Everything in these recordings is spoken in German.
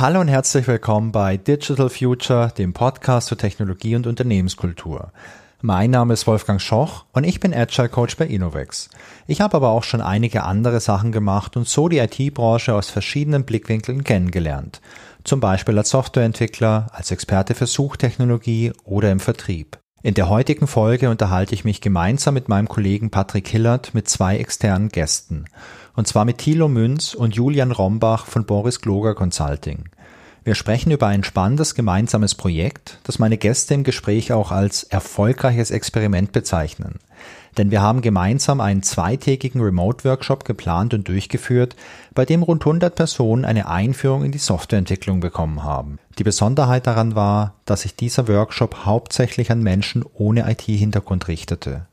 Hallo und herzlich willkommen bei Digital Future, dem Podcast zur Technologie und Unternehmenskultur. Mein Name ist Wolfgang Schoch und ich bin Agile Coach bei Innovex. Ich habe aber auch schon einige andere Sachen gemacht und so die IT-Branche aus verschiedenen Blickwinkeln kennengelernt. Zum Beispiel als Softwareentwickler, als Experte für Suchtechnologie oder im Vertrieb. In der heutigen Folge unterhalte ich mich gemeinsam mit meinem Kollegen Patrick Hillert mit zwei externen Gästen. Und zwar mit Thilo Münz und Julian Rombach von Boris Gloger Consulting. Wir sprechen über ein spannendes gemeinsames Projekt, das meine Gäste im Gespräch auch als erfolgreiches Experiment bezeichnen. Denn wir haben gemeinsam einen zweitägigen Remote-Workshop geplant und durchgeführt, bei dem rund 100 Personen eine Einführung in die Softwareentwicklung bekommen haben. Die Besonderheit daran war, dass sich dieser Workshop hauptsächlich an Menschen ohne IT-Hintergrund richtete.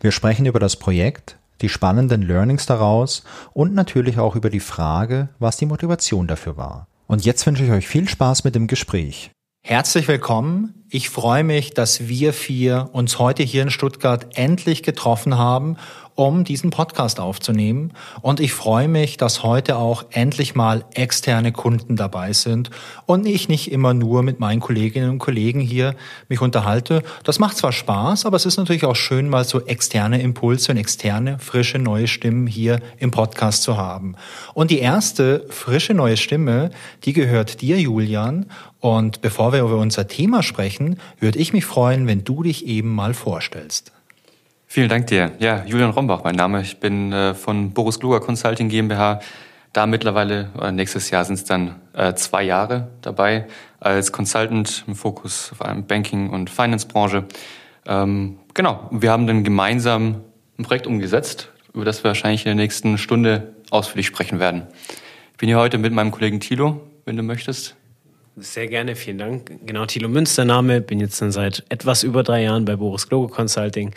Wir sprechen über das Projekt, die spannenden Learnings daraus und natürlich auch über die Frage, was die Motivation dafür war. Und jetzt wünsche ich euch viel Spaß mit dem Gespräch. Herzlich willkommen. Ich freue mich, dass wir vier uns heute hier in Stuttgart endlich getroffen haben, um diesen Podcast aufzunehmen. Und ich freue mich, dass heute auch endlich mal externe Kunden dabei sind und ich nicht immer nur mit meinen Kolleginnen und Kollegen hier mich unterhalte. Das macht zwar Spaß, aber es ist natürlich auch schön, mal so externe Impulse und externe, frische, neue Stimmen hier im Podcast zu haben. Und die erste frische neue Stimme, die gehört dir, Julian. Und bevor wir über unser Thema sprechen, würde ich mich freuen, wenn du dich eben mal vorstellst. Vielen Dank dir. Ja, Julian Rombach, mein Name. Ich bin äh, von Boris Kluger Consulting GmbH. Da mittlerweile, äh, nächstes Jahr sind es dann äh, zwei Jahre dabei als Consultant im Fokus auf einem Banking- und Finance-Branche. Ähm, genau, wir haben dann gemeinsam ein Projekt umgesetzt, über das wir wahrscheinlich in der nächsten Stunde ausführlich sprechen werden. Ich bin hier heute mit meinem Kollegen Thilo, wenn du möchtest. Sehr gerne, vielen Dank. Genau, Thilo Münster Name, bin jetzt dann seit etwas über drei Jahren bei Boris Glogo Consulting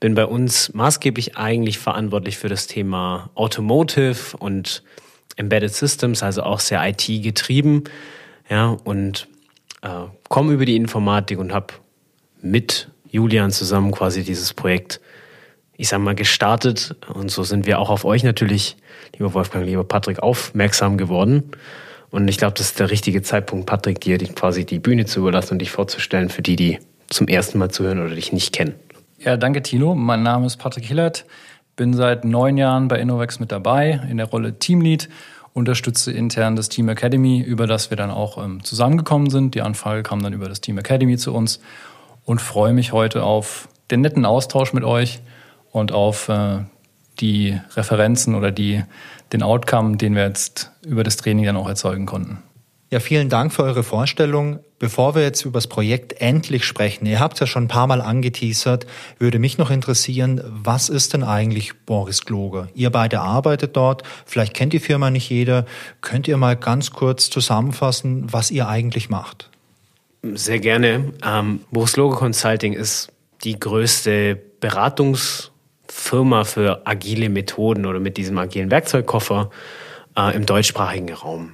bin bei uns maßgeblich eigentlich verantwortlich für das Thema Automotive und Embedded Systems, also auch sehr IT getrieben. Ja, und äh, komme über die Informatik und habe mit Julian zusammen quasi dieses Projekt, ich sag mal, gestartet. Und so sind wir auch auf euch natürlich, lieber Wolfgang, lieber Patrick, aufmerksam geworden. Und ich glaube, das ist der richtige Zeitpunkt, Patrick, dir quasi die Bühne zu überlassen und dich vorzustellen für die, die zum ersten Mal zuhören oder dich nicht kennen. Ja, danke Tino. Mein Name ist Patrick Hillert, bin seit neun Jahren bei Innovex mit dabei in der Rolle Teamlead, unterstütze intern das Team Academy, über das wir dann auch ähm, zusammengekommen sind. Die Anfrage kam dann über das Team Academy zu uns und freue mich heute auf den netten Austausch mit euch und auf äh, die Referenzen oder die, den Outcome, den wir jetzt über das Training dann auch erzeugen konnten. Ja, vielen Dank für eure Vorstellung. Bevor wir jetzt über das Projekt endlich sprechen, ihr habt ja schon ein paar Mal angeteasert, würde mich noch interessieren, was ist denn eigentlich Boris Gloger? Ihr beide arbeitet dort, vielleicht kennt die Firma nicht jeder. Könnt ihr mal ganz kurz zusammenfassen, was ihr eigentlich macht? Sehr gerne. Ähm, Boris Gloger Consulting ist die größte Beratungsfirma für agile Methoden oder mit diesem agilen Werkzeugkoffer äh, im deutschsprachigen Raum.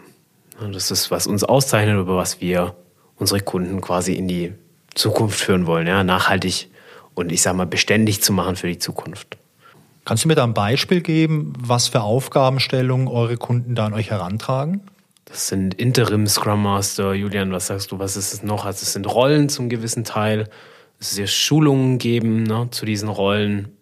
Das ist, was uns auszeichnet, über was wir unsere Kunden quasi in die Zukunft führen wollen, ja, nachhaltig und ich sage mal beständig zu machen für die Zukunft. Kannst du mir da ein Beispiel geben, was für Aufgabenstellungen eure Kunden da an euch herantragen? Das sind Interim Scrum Master. Julian, was sagst du, was ist es noch? Also es sind Rollen zum gewissen Teil. Es wird Schulungen geben ne, zu diesen Rollen.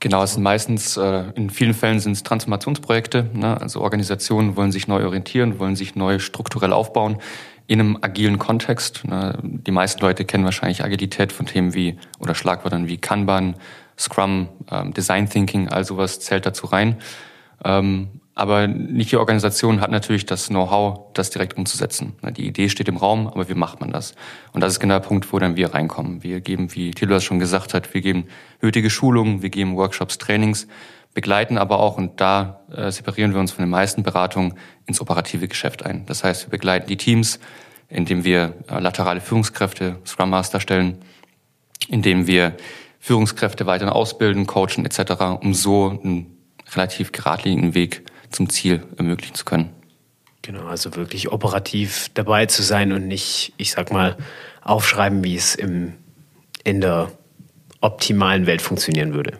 Genau, es sind meistens, äh, in vielen Fällen sind es Transformationsprojekte. Ne? Also Organisationen wollen sich neu orientieren, wollen sich neu strukturell aufbauen in einem agilen Kontext. Ne? Die meisten Leute kennen wahrscheinlich Agilität von Themen wie oder Schlagwörtern wie Kanban, Scrum, ähm, Design Thinking, all sowas zählt dazu rein. Aber nicht jede Organisation hat natürlich das Know-how, das direkt umzusetzen. Die Idee steht im Raum, aber wie macht man das? Und das ist genau der Punkt, wo dann wir reinkommen. Wir geben, wie Thilo das schon gesagt hat, wir geben nötige Schulungen, wir geben Workshops, Trainings, begleiten aber auch, und da äh, separieren wir uns von den meisten Beratungen, ins operative Geschäft ein. Das heißt, wir begleiten die Teams, indem wir äh, laterale Führungskräfte, Scrum Master stellen, indem wir Führungskräfte weiter ausbilden, coachen etc., um so einen relativ geradlinigen Weg zum Ziel ermöglichen zu können. Genau, also wirklich operativ dabei zu sein und nicht, ich sag mal, aufschreiben, wie es im, in der optimalen Welt funktionieren würde.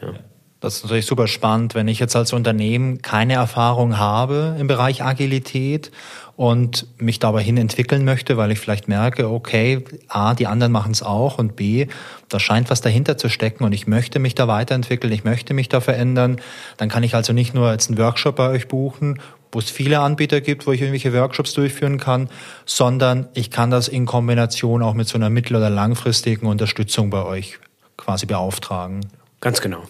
Ja. Das ist natürlich super spannend, wenn ich jetzt als Unternehmen keine Erfahrung habe im Bereich Agilität und mich dabei hin entwickeln möchte, weil ich vielleicht merke, okay, A, die anderen machen es auch und B, da scheint was dahinter zu stecken und ich möchte mich da weiterentwickeln, ich möchte mich da verändern, dann kann ich also nicht nur jetzt einen Workshop bei euch buchen, wo es viele Anbieter gibt, wo ich irgendwelche Workshops durchführen kann, sondern ich kann das in Kombination auch mit so einer mittel- oder langfristigen Unterstützung bei euch quasi beauftragen. Ganz genau.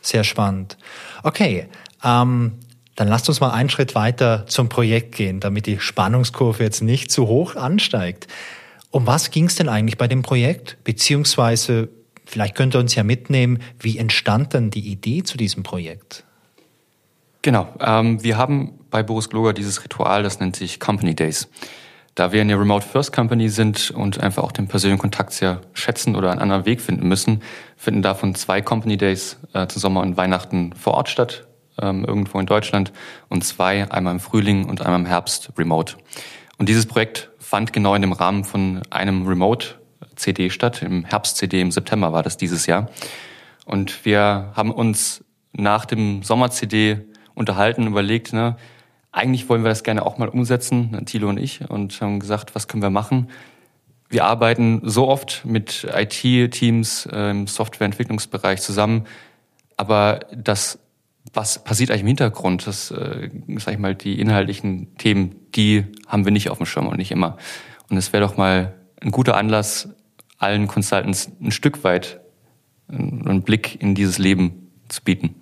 Sehr spannend. Okay, ähm, dann lasst uns mal einen Schritt weiter zum Projekt gehen, damit die Spannungskurve jetzt nicht zu hoch ansteigt. Um was ging es denn eigentlich bei dem Projekt? Beziehungsweise, vielleicht könnt ihr uns ja mitnehmen, wie entstand denn die Idee zu diesem Projekt? Genau, ähm, wir haben bei Boris Gloger dieses Ritual, das nennt sich Company Days. Da wir eine Remote First Company sind und einfach auch den persönlichen Kontakt sehr schätzen oder einen anderen Weg finden müssen, finden davon zwei Company Days äh, zu Sommer und Weihnachten vor Ort statt, ähm, irgendwo in Deutschland, und zwei, einmal im Frühling und einmal im Herbst remote. Und dieses Projekt fand genau in dem Rahmen von einem Remote-CD statt. Im Herbst-CD im September war das dieses Jahr. Und wir haben uns nach dem Sommer-CD unterhalten und überlegt, ne, eigentlich wollen wir das gerne auch mal umsetzen, Thilo und ich, und haben gesagt, was können wir machen? Wir arbeiten so oft mit IT-Teams äh, im Softwareentwicklungsbereich zusammen, aber das, was passiert eigentlich im Hintergrund, das, äh, sag ich mal, die inhaltlichen Themen, die haben wir nicht auf dem Schirm und nicht immer. Und es wäre doch mal ein guter Anlass, allen Consultants ein Stück weit einen Blick in dieses Leben zu bieten.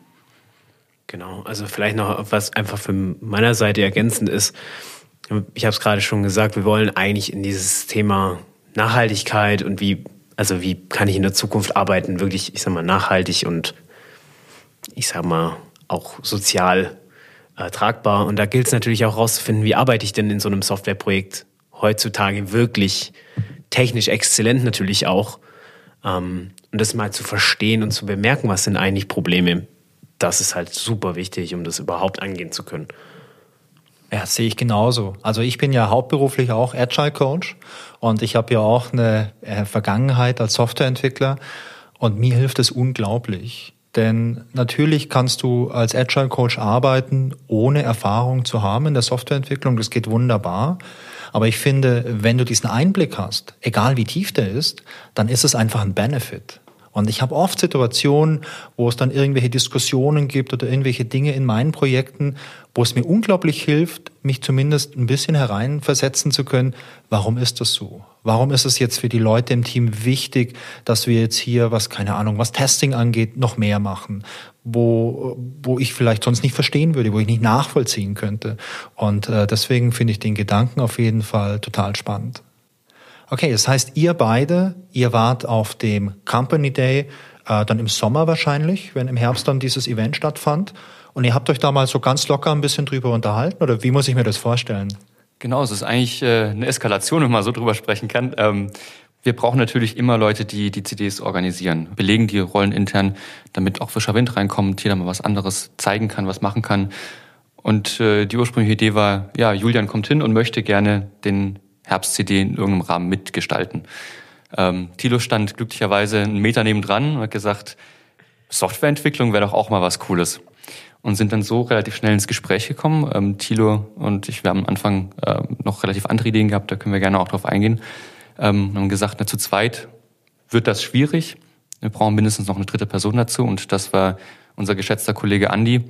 Genau, also vielleicht noch was einfach von meiner Seite ergänzend ist. Ich habe es gerade schon gesagt, wir wollen eigentlich in dieses Thema Nachhaltigkeit und wie, also wie kann ich in der Zukunft arbeiten, wirklich, ich sag mal, nachhaltig und ich sag mal auch sozial äh, tragbar. Und da gilt es natürlich auch herauszufinden, wie arbeite ich denn in so einem Softwareprojekt heutzutage wirklich technisch exzellent natürlich auch. Ähm, und das mal zu verstehen und zu bemerken, was sind eigentlich Probleme das ist halt super wichtig, um das überhaupt angehen zu können. Ja, sehe ich genauso. Also ich bin ja hauptberuflich auch Agile Coach und ich habe ja auch eine äh, Vergangenheit als Softwareentwickler und mir hilft es unglaublich. Denn natürlich kannst du als Agile Coach arbeiten, ohne Erfahrung zu haben in der Softwareentwicklung. Das geht wunderbar. Aber ich finde, wenn du diesen Einblick hast, egal wie tief der ist, dann ist es einfach ein Benefit. Und ich habe oft Situationen, wo es dann irgendwelche Diskussionen gibt oder irgendwelche Dinge in meinen Projekten, wo es mir unglaublich hilft, mich zumindest ein bisschen hereinversetzen zu können. Warum ist das so? Warum ist es jetzt für die Leute im Team wichtig, dass wir jetzt hier, was keine Ahnung, was Testing angeht, noch mehr machen? Wo, wo ich vielleicht sonst nicht verstehen würde, wo ich nicht nachvollziehen könnte. Und äh, deswegen finde ich den Gedanken auf jeden Fall total spannend. Okay, das heißt, ihr beide, ihr wart auf dem Company Day, äh, dann im Sommer wahrscheinlich, wenn im Herbst dann dieses Event stattfand. Und ihr habt euch da mal so ganz locker ein bisschen drüber unterhalten oder wie muss ich mir das vorstellen? Genau, es ist eigentlich äh, eine Eskalation, wenn man so drüber sprechen kann. Ähm, wir brauchen natürlich immer Leute, die die CDs organisieren, belegen die Rollen intern, damit auch frischer Wind reinkommt, jeder mal was anderes zeigen kann, was machen kann. Und äh, die ursprüngliche Idee war, ja, Julian kommt hin und möchte gerne den Herbst-CD in irgendeinem Rahmen mitgestalten. Ähm, Thilo stand glücklicherweise einen Meter nebendran und hat gesagt, Softwareentwicklung wäre doch auch mal was Cooles. Und sind dann so relativ schnell ins Gespräch gekommen. Ähm, Thilo und ich, wir haben am Anfang äh, noch relativ andere Ideen gehabt, da können wir gerne auch drauf eingehen. Ähm, haben gesagt, na, zu zweit wird das schwierig. Wir brauchen mindestens noch eine dritte Person dazu. Und das war unser geschätzter Kollege Andi,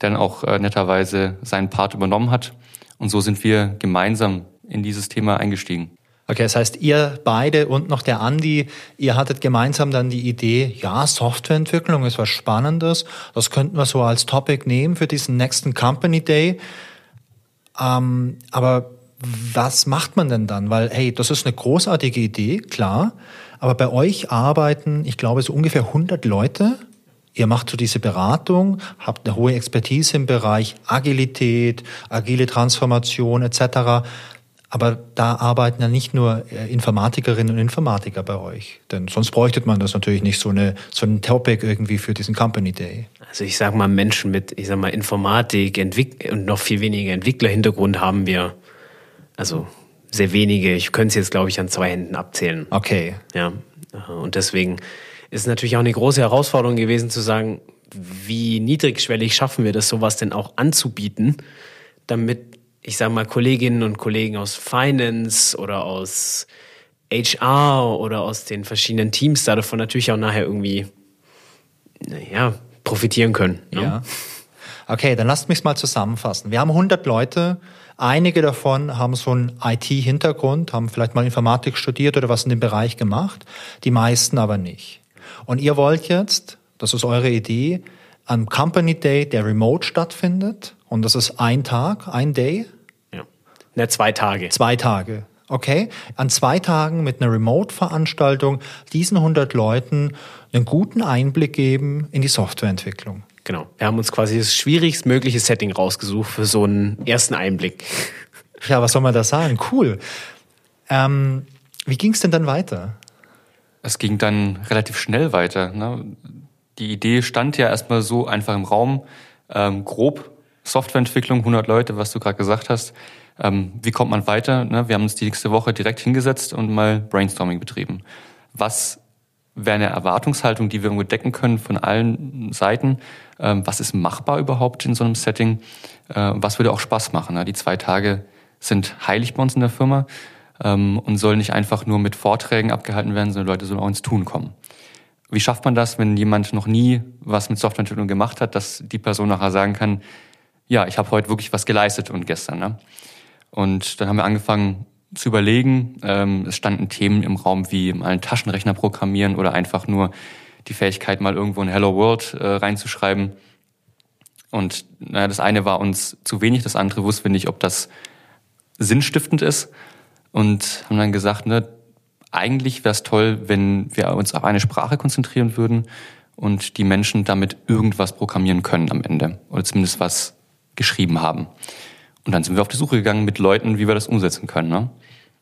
der dann auch äh, netterweise seinen Part übernommen hat. Und so sind wir gemeinsam in dieses Thema eingestiegen. Okay, das heißt, ihr beide und noch der Andi, ihr hattet gemeinsam dann die Idee, ja, Softwareentwicklung ist was Spannendes, das könnten wir so als Topic nehmen für diesen nächsten Company Day. Ähm, aber was macht man denn dann? Weil, hey, das ist eine großartige Idee, klar, aber bei euch arbeiten, ich glaube, so ungefähr 100 Leute. Ihr macht so diese Beratung, habt eine hohe Expertise im Bereich Agilität, agile Transformation etc. Aber da arbeiten ja nicht nur äh, Informatikerinnen und Informatiker bei euch. Denn sonst bräuchte man das natürlich nicht so, eine, so ein Topic irgendwie für diesen Company Day. Also ich sag mal, Menschen mit, ich sag mal, Informatik Entwick und noch viel weniger Entwicklerhintergrund haben wir. Also sehr wenige. Ich könnte es jetzt, glaube ich, an zwei Händen abzählen. Okay. Ja. Und deswegen ist natürlich auch eine große Herausforderung gewesen zu sagen, wie niedrigschwellig schaffen wir das, sowas denn auch anzubieten, damit, ich sage mal, Kolleginnen und Kollegen aus Finance oder aus HR oder aus den verschiedenen Teams davon natürlich auch nachher irgendwie, ja, profitieren können. Ne? Ja. Okay, dann lasst mich mal zusammenfassen. Wir haben 100 Leute. Einige davon haben so einen IT-Hintergrund, haben vielleicht mal Informatik studiert oder was in dem Bereich gemacht. Die meisten aber nicht. Und ihr wollt jetzt, das ist eure Idee, am Company Day, der remote stattfindet. Und das ist ein Tag, ein Day. Ja. Ne, zwei Tage. Zwei Tage. Okay, an zwei Tagen mit einer Remote-Veranstaltung diesen 100 Leuten einen guten Einblick geben in die Softwareentwicklung. Genau. Wir haben uns quasi das schwierigstmögliche Setting rausgesucht für so einen ersten Einblick. Ja, was soll man da sagen? Cool. Ähm, wie ging es denn dann weiter? Es ging dann relativ schnell weiter. Ne? Die Idee stand ja erstmal so einfach im Raum. Ähm, grob Softwareentwicklung, 100 Leute, was du gerade gesagt hast. Ähm, wie kommt man weiter? Ne? Wir haben uns die nächste Woche direkt hingesetzt und mal Brainstorming betrieben. Was wäre eine Erwartungshaltung, die wir irgendwo decken können von allen Seiten? Ähm, was ist machbar überhaupt in so einem Setting? Äh, was würde auch Spaß machen? Ne? Die zwei Tage sind heilig bei uns in der Firma ähm, und sollen nicht einfach nur mit Vorträgen abgehalten werden, sondern Leute sollen auch ins Tun kommen. Wie schafft man das, wenn jemand noch nie was mit Softwareentwicklung gemacht hat, dass die Person nachher sagen kann, ja, ich habe heute wirklich was geleistet und gestern. Ne? Und dann haben wir angefangen zu überlegen. Ähm, es standen Themen im Raum wie mal einen Taschenrechner programmieren oder einfach nur die Fähigkeit, mal irgendwo ein Hello World äh, reinzuschreiben. Und naja, das eine war uns zu wenig, das andere wussten wir nicht, ob das sinnstiftend ist. Und haben dann gesagt, ne, eigentlich wäre es toll, wenn wir uns auf eine Sprache konzentrieren würden und die Menschen damit irgendwas programmieren können am Ende. Oder zumindest was geschrieben haben. Und dann sind wir auf die Suche gegangen mit Leuten, wie wir das umsetzen können. Ne?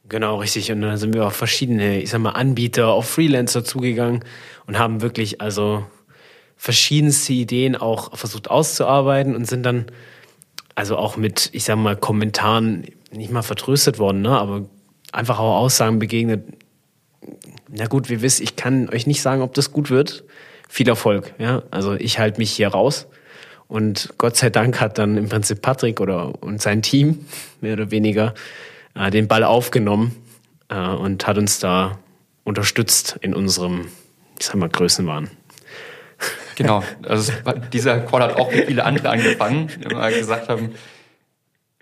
Genau, richtig. Und dann sind wir auf verschiedene, ich sag mal, Anbieter, auf Freelancer zugegangen und haben wirklich also verschiedenste Ideen auch versucht auszuarbeiten und sind dann also auch mit, ich sag mal, Kommentaren nicht mal vertröstet worden, ne? aber einfach auch Aussagen begegnet. Na gut, wir wissen, ich kann euch nicht sagen, ob das gut wird. Viel Erfolg, ja. Also ich halte mich hier raus. Und Gott sei Dank hat dann im Prinzip Patrick oder und sein Team mehr oder weniger äh, den Ball aufgenommen äh, und hat uns da unterstützt in unserem, ich sag mal, Größenwahn. Genau, also dieser Call hat auch wie viele andere angefangen, die immer gesagt haben,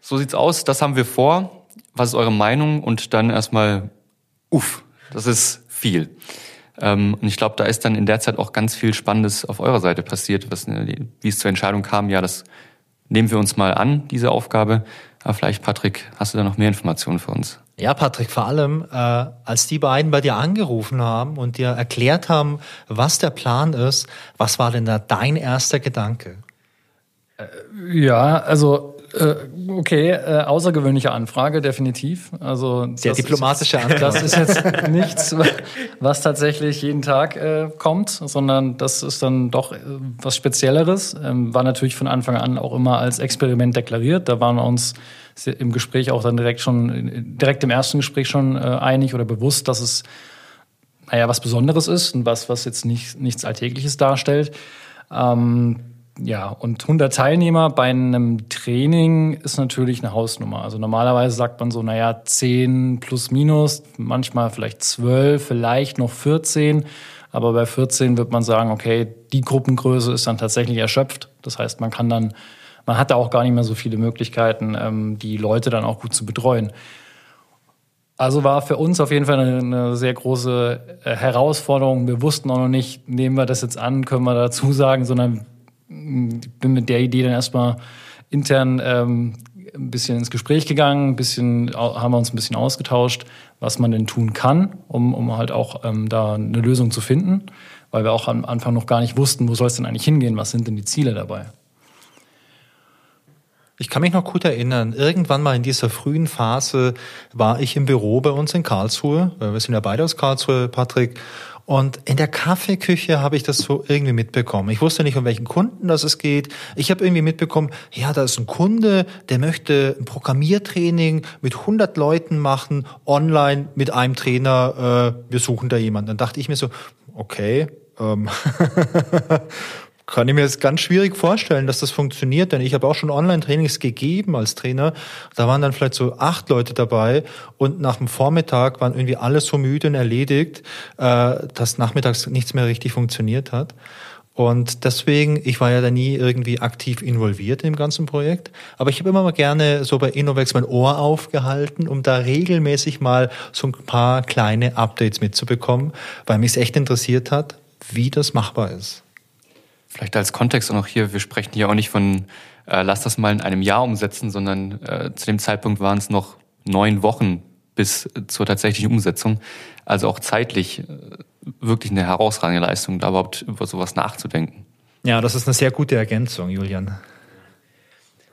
so sieht's aus, das haben wir vor, was ist eure Meinung? Und dann erstmal, uff, das ist viel. Ähm, und ich glaube, da ist dann in der Zeit auch ganz viel Spannendes auf eurer Seite passiert, was, äh, wie es zur Entscheidung kam, ja, das nehmen wir uns mal an, diese Aufgabe. Aber vielleicht, Patrick, hast du da noch mehr Informationen für uns? Ja, Patrick, vor allem, äh, als die beiden bei dir angerufen haben und dir erklärt haben, was der Plan ist, was war denn da dein erster Gedanke? Äh, ja, also äh, okay, äh, außergewöhnliche Anfrage, definitiv. Also sehr diplomatische ist, Antwort. Das ist jetzt nichts, was tatsächlich jeden Tag äh, kommt, sondern das ist dann doch äh, was Spezielleres. Ähm, war natürlich von Anfang an auch immer als Experiment deklariert. Da waren wir uns im Gespräch auch dann direkt schon, direkt im ersten Gespräch schon äh, einig oder bewusst, dass es naja was Besonderes ist und was, was jetzt nicht, nichts Alltägliches darstellt. Ähm, ja, und 100 Teilnehmer bei einem Training ist natürlich eine Hausnummer. Also normalerweise sagt man so, naja, 10 plus minus, manchmal vielleicht 12, vielleicht noch 14. Aber bei 14 wird man sagen, okay, die Gruppengröße ist dann tatsächlich erschöpft. Das heißt, man kann dann, man hat da auch gar nicht mehr so viele Möglichkeiten, ähm, die Leute dann auch gut zu betreuen. Also war für uns auf jeden Fall eine, sehr große äh, Herausforderung. Wir wussten auch noch nicht, nehmen wir das jetzt an, können wir dazu sagen, sondern bin mit der Idee dann erstmal intern ähm, ein bisschen ins Gespräch gegangen, ein bisschen haben wir uns ein bisschen ausgetauscht, was man denn tun kann, um, um halt auch ähm, da eine Lösung zu finden, weil wir auch am Anfang noch gar nicht wussten, wo soll es denn eigentlich hingehen, was sind denn die Ziele dabei. Ich kann mich noch gut erinnern, irgendwann mal in dieser frühen Phase war ich im Büro bei uns in Karlsruhe, wir sind ja beide aus Karlsruhe, Patrick, und in der Kaffeeküche habe ich das so irgendwie mitbekommen. Ich wusste nicht, um welchen Kunden das es geht. Ich habe irgendwie mitbekommen, ja, da ist ein Kunde, der möchte ein Programmiertraining mit 100 Leuten machen, online mit einem Trainer. Äh, wir suchen da jemanden. Dann dachte ich mir so, okay, ähm, kann ich mir jetzt ganz schwierig vorstellen, dass das funktioniert, denn ich habe auch schon Online-Trainings gegeben als Trainer. Da waren dann vielleicht so acht Leute dabei und nach dem Vormittag waren irgendwie alle so müde und erledigt, äh, dass nachmittags nichts mehr richtig funktioniert hat. Und deswegen, ich war ja da nie irgendwie aktiv involviert in dem ganzen Projekt, aber ich habe immer mal gerne so bei Innovex mein Ohr aufgehalten, um da regelmäßig mal so ein paar kleine Updates mitzubekommen, weil mich es echt interessiert hat, wie das machbar ist. Vielleicht als Kontext auch noch hier, wir sprechen hier auch nicht von, äh, lass das mal in einem Jahr umsetzen, sondern äh, zu dem Zeitpunkt waren es noch neun Wochen bis zur tatsächlichen Umsetzung. Also auch zeitlich äh, wirklich eine herausragende Leistung, da überhaupt über sowas nachzudenken. Ja, das ist eine sehr gute Ergänzung, Julian.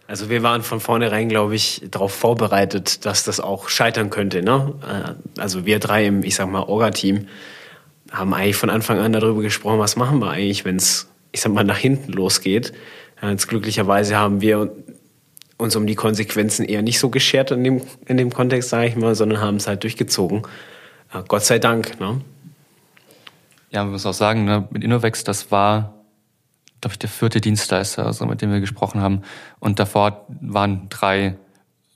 Also wir waren von vornherein, glaube ich, darauf vorbereitet, dass das auch scheitern könnte. Ne? Äh, also wir drei im, ich sag mal, Orga-Team haben eigentlich von Anfang an darüber gesprochen, was machen wir eigentlich, wenn es ich sag mal, nach hinten losgeht. Jetzt glücklicherweise haben wir uns um die Konsequenzen eher nicht so geschert in dem, in dem Kontext, sage ich mal, sondern haben es halt durchgezogen. Gott sei Dank. Ne? Ja, man muss auch sagen, ne, mit Innovex, das war, glaube ich, der vierte Dienstleister, also mit dem wir gesprochen haben. Und davor waren drei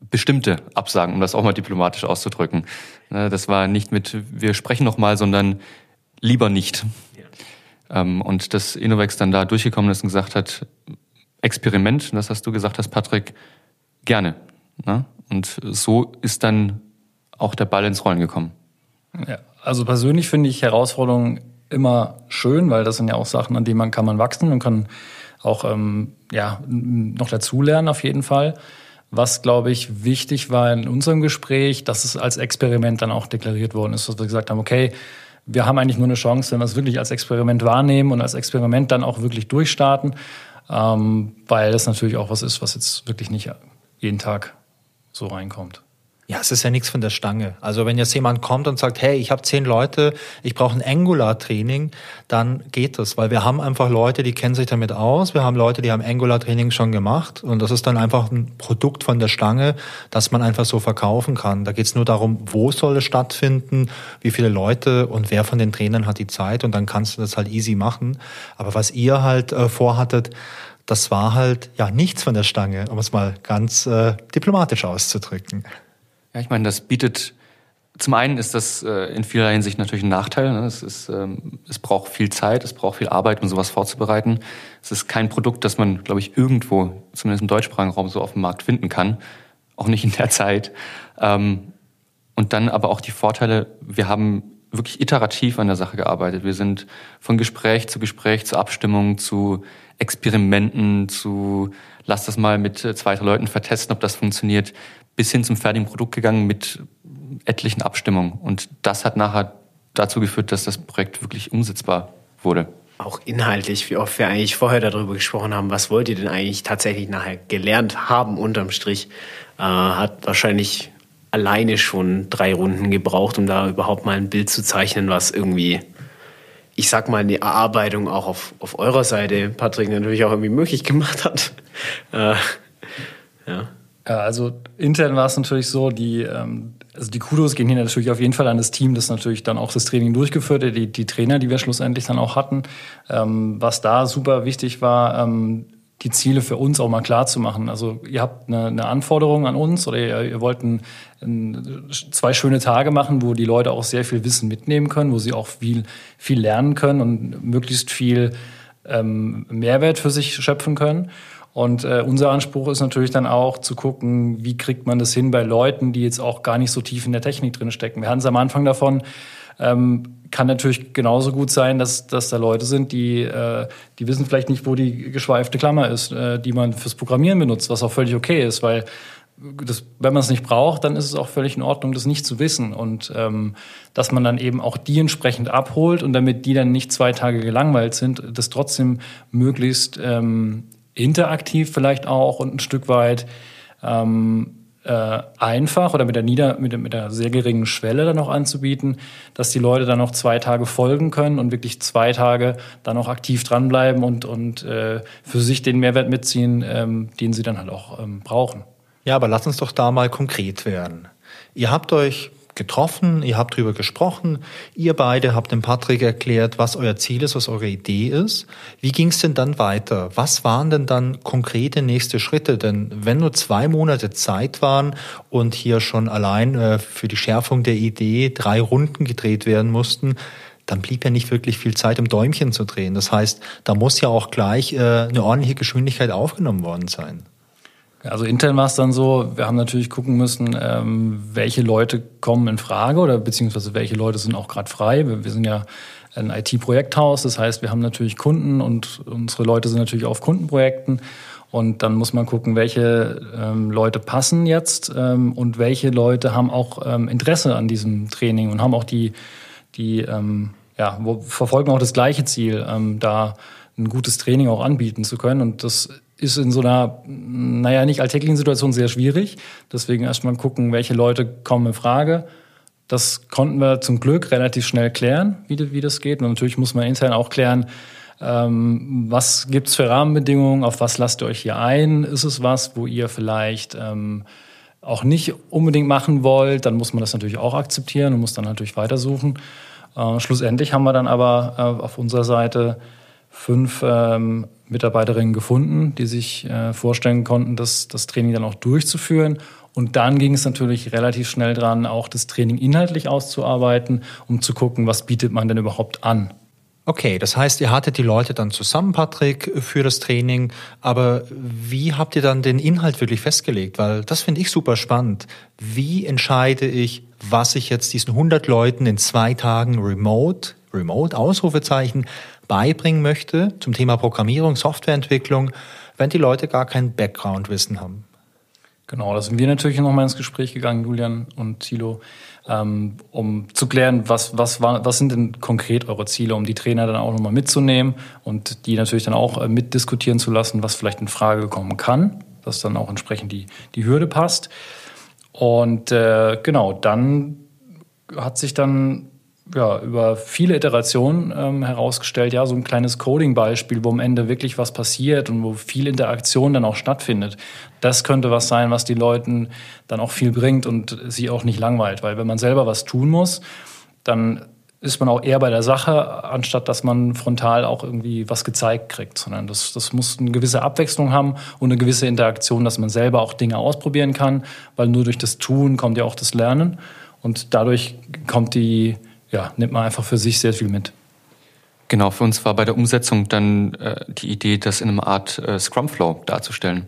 bestimmte Absagen, um das auch mal diplomatisch auszudrücken. Ne, das war nicht mit, wir sprechen noch mal, sondern lieber nicht. Ähm, und dass Innovex dann da durchgekommen ist und gesagt hat, Experiment, das hast du gesagt hast, Patrick, gerne. Ne? Und so ist dann auch der Ball ins Rollen gekommen. Ja, also persönlich finde ich Herausforderungen immer schön, weil das sind ja auch Sachen, an denen man kann man wachsen und kann auch ähm, ja, noch dazulernen auf jeden Fall. Was, glaube ich, wichtig war in unserem Gespräch, dass es als Experiment dann auch deklariert worden ist, dass wir gesagt haben, okay, wir haben eigentlich nur eine Chance, wenn wir es wirklich als Experiment wahrnehmen und als Experiment dann auch wirklich durchstarten, ähm, weil das natürlich auch was ist, was jetzt wirklich nicht jeden Tag so reinkommt. Ja, es ist ja nichts von der Stange. Also wenn jetzt jemand kommt und sagt, hey, ich habe zehn Leute, ich brauche ein Angular-Training, dann geht das, weil wir haben einfach Leute, die kennen sich damit aus. Wir haben Leute, die haben Angular-Training schon gemacht und das ist dann einfach ein Produkt von der Stange, das man einfach so verkaufen kann. Da geht es nur darum, wo soll es stattfinden, wie viele Leute und wer von den Trainern hat die Zeit und dann kannst du das halt easy machen. Aber was ihr halt äh, vorhattet, das war halt ja nichts von der Stange, um es mal ganz äh, diplomatisch auszudrücken. Ja, ich meine, das bietet zum einen ist das äh, in vieler Hinsicht natürlich ein Nachteil. Ne? Es, ist, ähm, es braucht viel Zeit, es braucht viel Arbeit, um sowas vorzubereiten. Es ist kein Produkt, das man, glaube ich, irgendwo, zumindest im deutschsprachigen Raum, so auf dem Markt finden kann. Auch nicht in der Zeit. Ähm, und dann aber auch die Vorteile, wir haben wirklich iterativ an der Sache gearbeitet. Wir sind von Gespräch zu Gespräch, zu Abstimmung, zu Experimenten, zu lass das mal mit zwei, drei Leuten vertesten, ob das funktioniert bis hin zum fertigen Produkt gegangen mit etlichen Abstimmungen. Und das hat nachher dazu geführt, dass das Projekt wirklich umsetzbar wurde. Auch inhaltlich, wie oft wir eigentlich vorher darüber gesprochen haben, was wollt ihr denn eigentlich tatsächlich nachher gelernt haben unterm Strich, äh, hat wahrscheinlich alleine schon drei Runden gebraucht, um da überhaupt mal ein Bild zu zeichnen, was irgendwie, ich sag mal, eine Erarbeitung auch auf, auf eurer Seite, Patrick, natürlich auch irgendwie möglich gemacht hat. Äh, ja. Ja, also intern war es natürlich so, die, ähm, also die Kudos gehen hier natürlich auf jeden Fall an das Team, das natürlich dann auch das Training durchgeführt hat, die, die Trainer, die wir schlussendlich dann auch hatten. Ähm, was da super wichtig war, ähm, die Ziele für uns auch mal klar zu machen. Also ihr habt eine, eine Anforderung an uns oder ihr, ihr wollt ein, ein, zwei schöne Tage machen, wo die Leute auch sehr viel Wissen mitnehmen können, wo sie auch viel, viel lernen können und möglichst viel ähm, Mehrwert für sich schöpfen können. Und äh, unser Anspruch ist natürlich dann auch zu gucken, wie kriegt man das hin bei Leuten, die jetzt auch gar nicht so tief in der Technik drin stecken. Wir hatten es am Anfang davon, ähm, kann natürlich genauso gut sein, dass, dass da Leute sind, die, äh, die wissen vielleicht nicht, wo die geschweifte Klammer ist, äh, die man fürs Programmieren benutzt, was auch völlig okay ist, weil das, wenn man es nicht braucht, dann ist es auch völlig in Ordnung, das nicht zu wissen. Und ähm, dass man dann eben auch die entsprechend abholt und damit die dann nicht zwei Tage gelangweilt sind, das trotzdem möglichst ähm, interaktiv vielleicht auch und ein Stück weit ähm, äh, einfach oder mit der, nieder, mit, mit der sehr geringen Schwelle dann noch anzubieten, dass die Leute dann noch zwei Tage folgen können und wirklich zwei Tage dann auch aktiv dranbleiben und, und äh, für sich den Mehrwert mitziehen, ähm, den sie dann halt auch ähm, brauchen. Ja, aber lass uns doch da mal konkret werden. Ihr habt euch getroffen, ihr habt drüber gesprochen, ihr beide habt dem Patrick erklärt, was euer Ziel ist, was eure Idee ist. Wie ging es denn dann weiter? Was waren denn dann konkrete nächste Schritte? Denn wenn nur zwei Monate Zeit waren und hier schon allein äh, für die Schärfung der Idee drei Runden gedreht werden mussten, dann blieb ja nicht wirklich viel Zeit, um Däumchen zu drehen. Das heißt, da muss ja auch gleich äh, eine ordentliche Geschwindigkeit aufgenommen worden sein. Also intern war es dann so, wir haben natürlich gucken müssen, ähm, welche Leute kommen in Frage oder beziehungsweise welche Leute sind auch gerade frei. Wir, wir, sind ja ein IT-Projekthaus, das heißt, wir haben natürlich Kunden und unsere Leute sind natürlich auf Kundenprojekten. Und dann muss man gucken, welche ähm, Leute passen jetzt ähm, und welche Leute haben auch ähm, Interesse an diesem Training und haben auch die, die ähm, ja, verfolgen auch das gleiche Ziel, ähm, da ein gutes Training auch anbieten zu können. Und das ist in so einer, naja, nicht alltäglichen Situation sehr schwierig. Deswegen erstmal gucken, welche Leute kommen in Frage. Das konnten wir zum Glück relativ schnell klären, wie, wie das geht. Und natürlich muss man intern auch klären, ähm, was gibt's für Rahmenbedingungen, auf was lasst ihr euch hier ein? Ist es was, wo ihr vielleicht ähm, auch nicht unbedingt machen wollt? Dann muss man das natürlich auch akzeptieren und muss dann natürlich weitersuchen. Äh, schlussendlich haben wir dann aber äh, auf unserer Seite fünf ähm, Mitarbeiterinnen gefunden, die sich äh, vorstellen konnten, das, das Training dann auch durchzuführen. Und dann ging es natürlich relativ schnell dran, auch das Training inhaltlich auszuarbeiten, um zu gucken, was bietet man denn überhaupt an. Okay, das heißt, ihr hattet die Leute dann zusammen, Patrick, für das Training. Aber wie habt ihr dann den Inhalt wirklich festgelegt? Weil das finde ich super spannend. Wie entscheide ich, was ich jetzt diesen 100 Leuten in zwei Tagen remote, remote Ausrufezeichen, beibringen möchte zum Thema Programmierung, Softwareentwicklung, wenn die Leute gar kein Background-Wissen haben. Genau, da sind wir natürlich nochmal ins Gespräch gegangen, Julian und Thilo, ähm, um zu klären, was, was, war, was sind denn konkret eure Ziele, um die Trainer dann auch nochmal mitzunehmen und die natürlich dann auch äh, mitdiskutieren zu lassen, was vielleicht in Frage kommen kann, dass dann auch entsprechend die, die Hürde passt. Und äh, genau, dann hat sich dann ja, über viele Iterationen ähm, herausgestellt, ja, so ein kleines Coding-Beispiel, wo am Ende wirklich was passiert und wo viel Interaktion dann auch stattfindet. Das könnte was sein, was die Leuten dann auch viel bringt und sie auch nicht langweilt. Weil wenn man selber was tun muss, dann ist man auch eher bei der Sache, anstatt dass man frontal auch irgendwie was gezeigt kriegt. Sondern das, das muss eine gewisse Abwechslung haben und eine gewisse Interaktion, dass man selber auch Dinge ausprobieren kann, weil nur durch das Tun kommt ja auch das Lernen. Und dadurch kommt die, ja, nimmt man einfach für sich sehr viel mit. Genau, für uns war bei der Umsetzung dann äh, die Idee, das in einer Art äh, Scrum Flow darzustellen.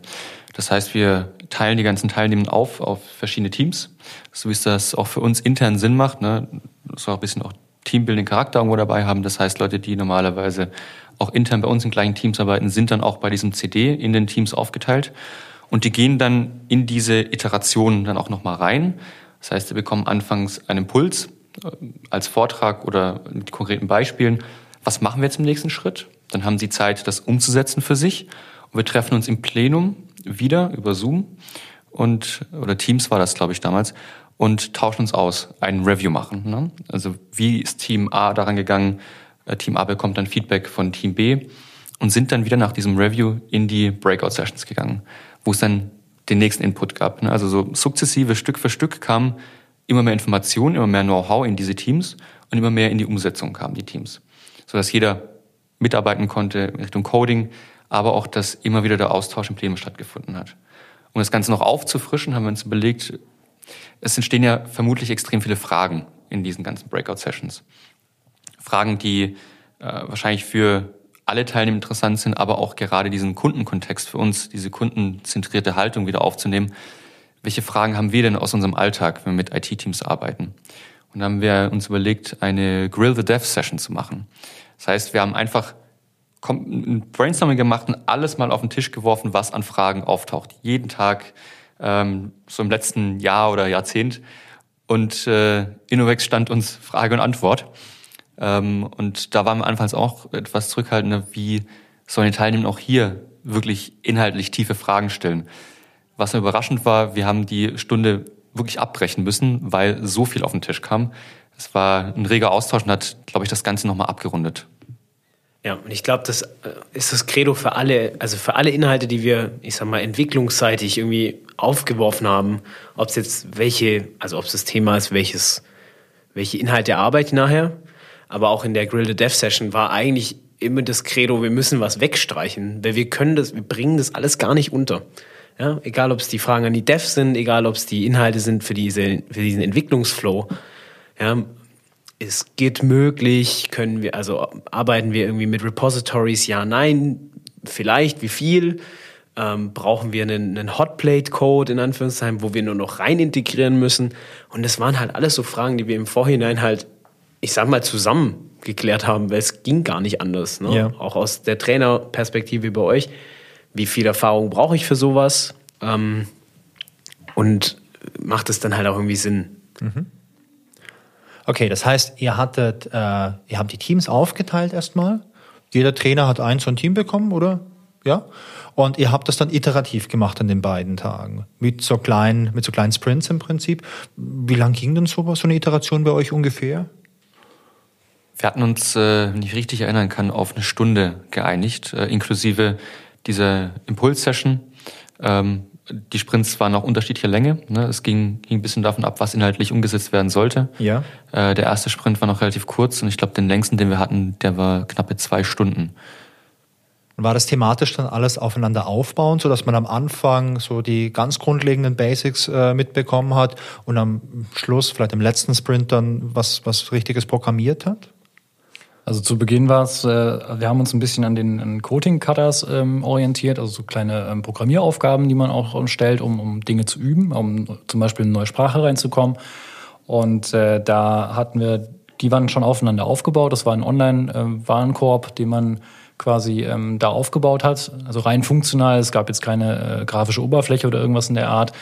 Das heißt, wir teilen die ganzen Teilnehmenden auf auf verschiedene Teams, so wie es das auch für uns intern Sinn macht. Ne? Soll auch ein bisschen auch Teambuilding-Charakter irgendwo dabei haben. Das heißt, Leute, die normalerweise auch intern bei uns in gleichen Teams arbeiten, sind dann auch bei diesem CD in den Teams aufgeteilt. Und die gehen dann in diese Iterationen dann auch nochmal rein. Das heißt, sie bekommen anfangs einen Impuls, als Vortrag oder mit konkreten Beispielen, was machen wir jetzt im nächsten Schritt? Dann haben Sie Zeit, das umzusetzen für sich. Und wir treffen uns im Plenum wieder über Zoom und oder Teams war das, glaube ich, damals und tauschen uns aus, ein Review machen. Ne? Also wie ist Team A daran gegangen? Äh, Team A bekommt dann Feedback von Team B und sind dann wieder nach diesem Review in die Breakout Sessions gegangen, wo es dann den nächsten Input gab. Ne? Also so sukzessive Stück für Stück kam immer mehr Informationen, immer mehr Know-how in diese Teams und immer mehr in die Umsetzung kamen die Teams. Sodass jeder mitarbeiten konnte in Richtung Coding, aber auch, dass immer wieder der Austausch im Plenum stattgefunden hat. Um das Ganze noch aufzufrischen, haben wir uns überlegt, es entstehen ja vermutlich extrem viele Fragen in diesen ganzen Breakout-Sessions. Fragen, die äh, wahrscheinlich für alle Teilnehmer interessant sind, aber auch gerade diesen Kundenkontext für uns, diese kundenzentrierte Haltung wieder aufzunehmen, welche Fragen haben wir denn aus unserem Alltag, wenn wir mit IT-Teams arbeiten? Und dann haben wir uns überlegt, eine Grill the Dev Session zu machen. Das heißt, wir haben einfach ein Brainstorming gemacht und alles mal auf den Tisch geworfen, was an Fragen auftaucht. Jeden Tag, ähm, so im letzten Jahr oder Jahrzehnt. Und äh, Innovex stand uns Frage und Antwort. Ähm, und da waren wir anfangs auch etwas zurückhaltender, wie sollen die Teilnehmer auch hier wirklich inhaltlich tiefe Fragen stellen. Was überraschend war, wir haben die Stunde wirklich abbrechen müssen, weil so viel auf den Tisch kam. Es war ein reger Austausch und hat, glaube ich, das Ganze nochmal abgerundet. Ja, und ich glaube, das äh, ist das Credo für alle, also für alle Inhalte, die wir, ich sag mal, entwicklungsseitig irgendwie aufgeworfen haben, ob es jetzt welche, also ob es das Thema ist, welches, welche Inhalte arbeite ich nachher, aber auch in der Grill the Dev Session war eigentlich immer das Credo, wir müssen was wegstreichen, weil wir können das, wir bringen das alles gar nicht unter. Ja, egal, ob es die Fragen an die Devs sind, egal, ob es die Inhalte sind für, diese, für diesen Entwicklungsflow. Ja, es geht möglich, können wir, also arbeiten wir irgendwie mit Repositories? Ja, nein, vielleicht, wie viel? Ähm, brauchen wir einen, einen Hotplate-Code in Anführungszeichen, wo wir nur noch rein integrieren müssen? Und das waren halt alles so Fragen, die wir im Vorhinein halt, ich sag mal, zusammen geklärt haben, weil es ging gar nicht anders. Ne? Ja. Auch aus der Trainerperspektive bei euch. Wie viel Erfahrung brauche ich für sowas? Ähm, und macht es dann halt auch irgendwie Sinn? Mhm. Okay, das heißt, ihr hattet, äh, ihr habt die Teams aufgeteilt erstmal. Jeder Trainer hat ein so ein Team bekommen, oder? Ja. Und ihr habt das dann iterativ gemacht an den beiden Tagen. Mit so kleinen, mit so kleinen Sprints im Prinzip. Wie lang ging denn so, so eine Iteration bei euch ungefähr? Wir hatten uns, äh, wenn ich richtig erinnern kann, auf eine Stunde geeinigt, äh, inklusive dieser Impulssession. Ähm, die Sprints waren auch unterschiedlicher Länge. Ne? Es ging, ging ein bisschen davon ab, was inhaltlich umgesetzt werden sollte. Ja. Äh, der erste Sprint war noch relativ kurz und ich glaube, den längsten, den wir hatten, der war knappe zwei Stunden. War das thematisch dann alles aufeinander aufbauend, so dass man am Anfang so die ganz grundlegenden Basics äh, mitbekommen hat und am Schluss, vielleicht im letzten Sprint, dann was, was Richtiges programmiert hat? Also zu Beginn war es, äh, wir haben uns ein bisschen an den an Coding-Cutters ähm, orientiert, also so kleine ähm, Programmieraufgaben, die man auch stellt, um, um Dinge zu üben, um zum Beispiel in eine neue Sprache reinzukommen. Und äh, da hatten wir, die waren schon aufeinander aufgebaut. Das war ein Online-Warenkorb, äh, den man quasi ähm, da aufgebaut hat. Also rein funktional. Es gab jetzt keine äh, grafische Oberfläche oder irgendwas in der Art.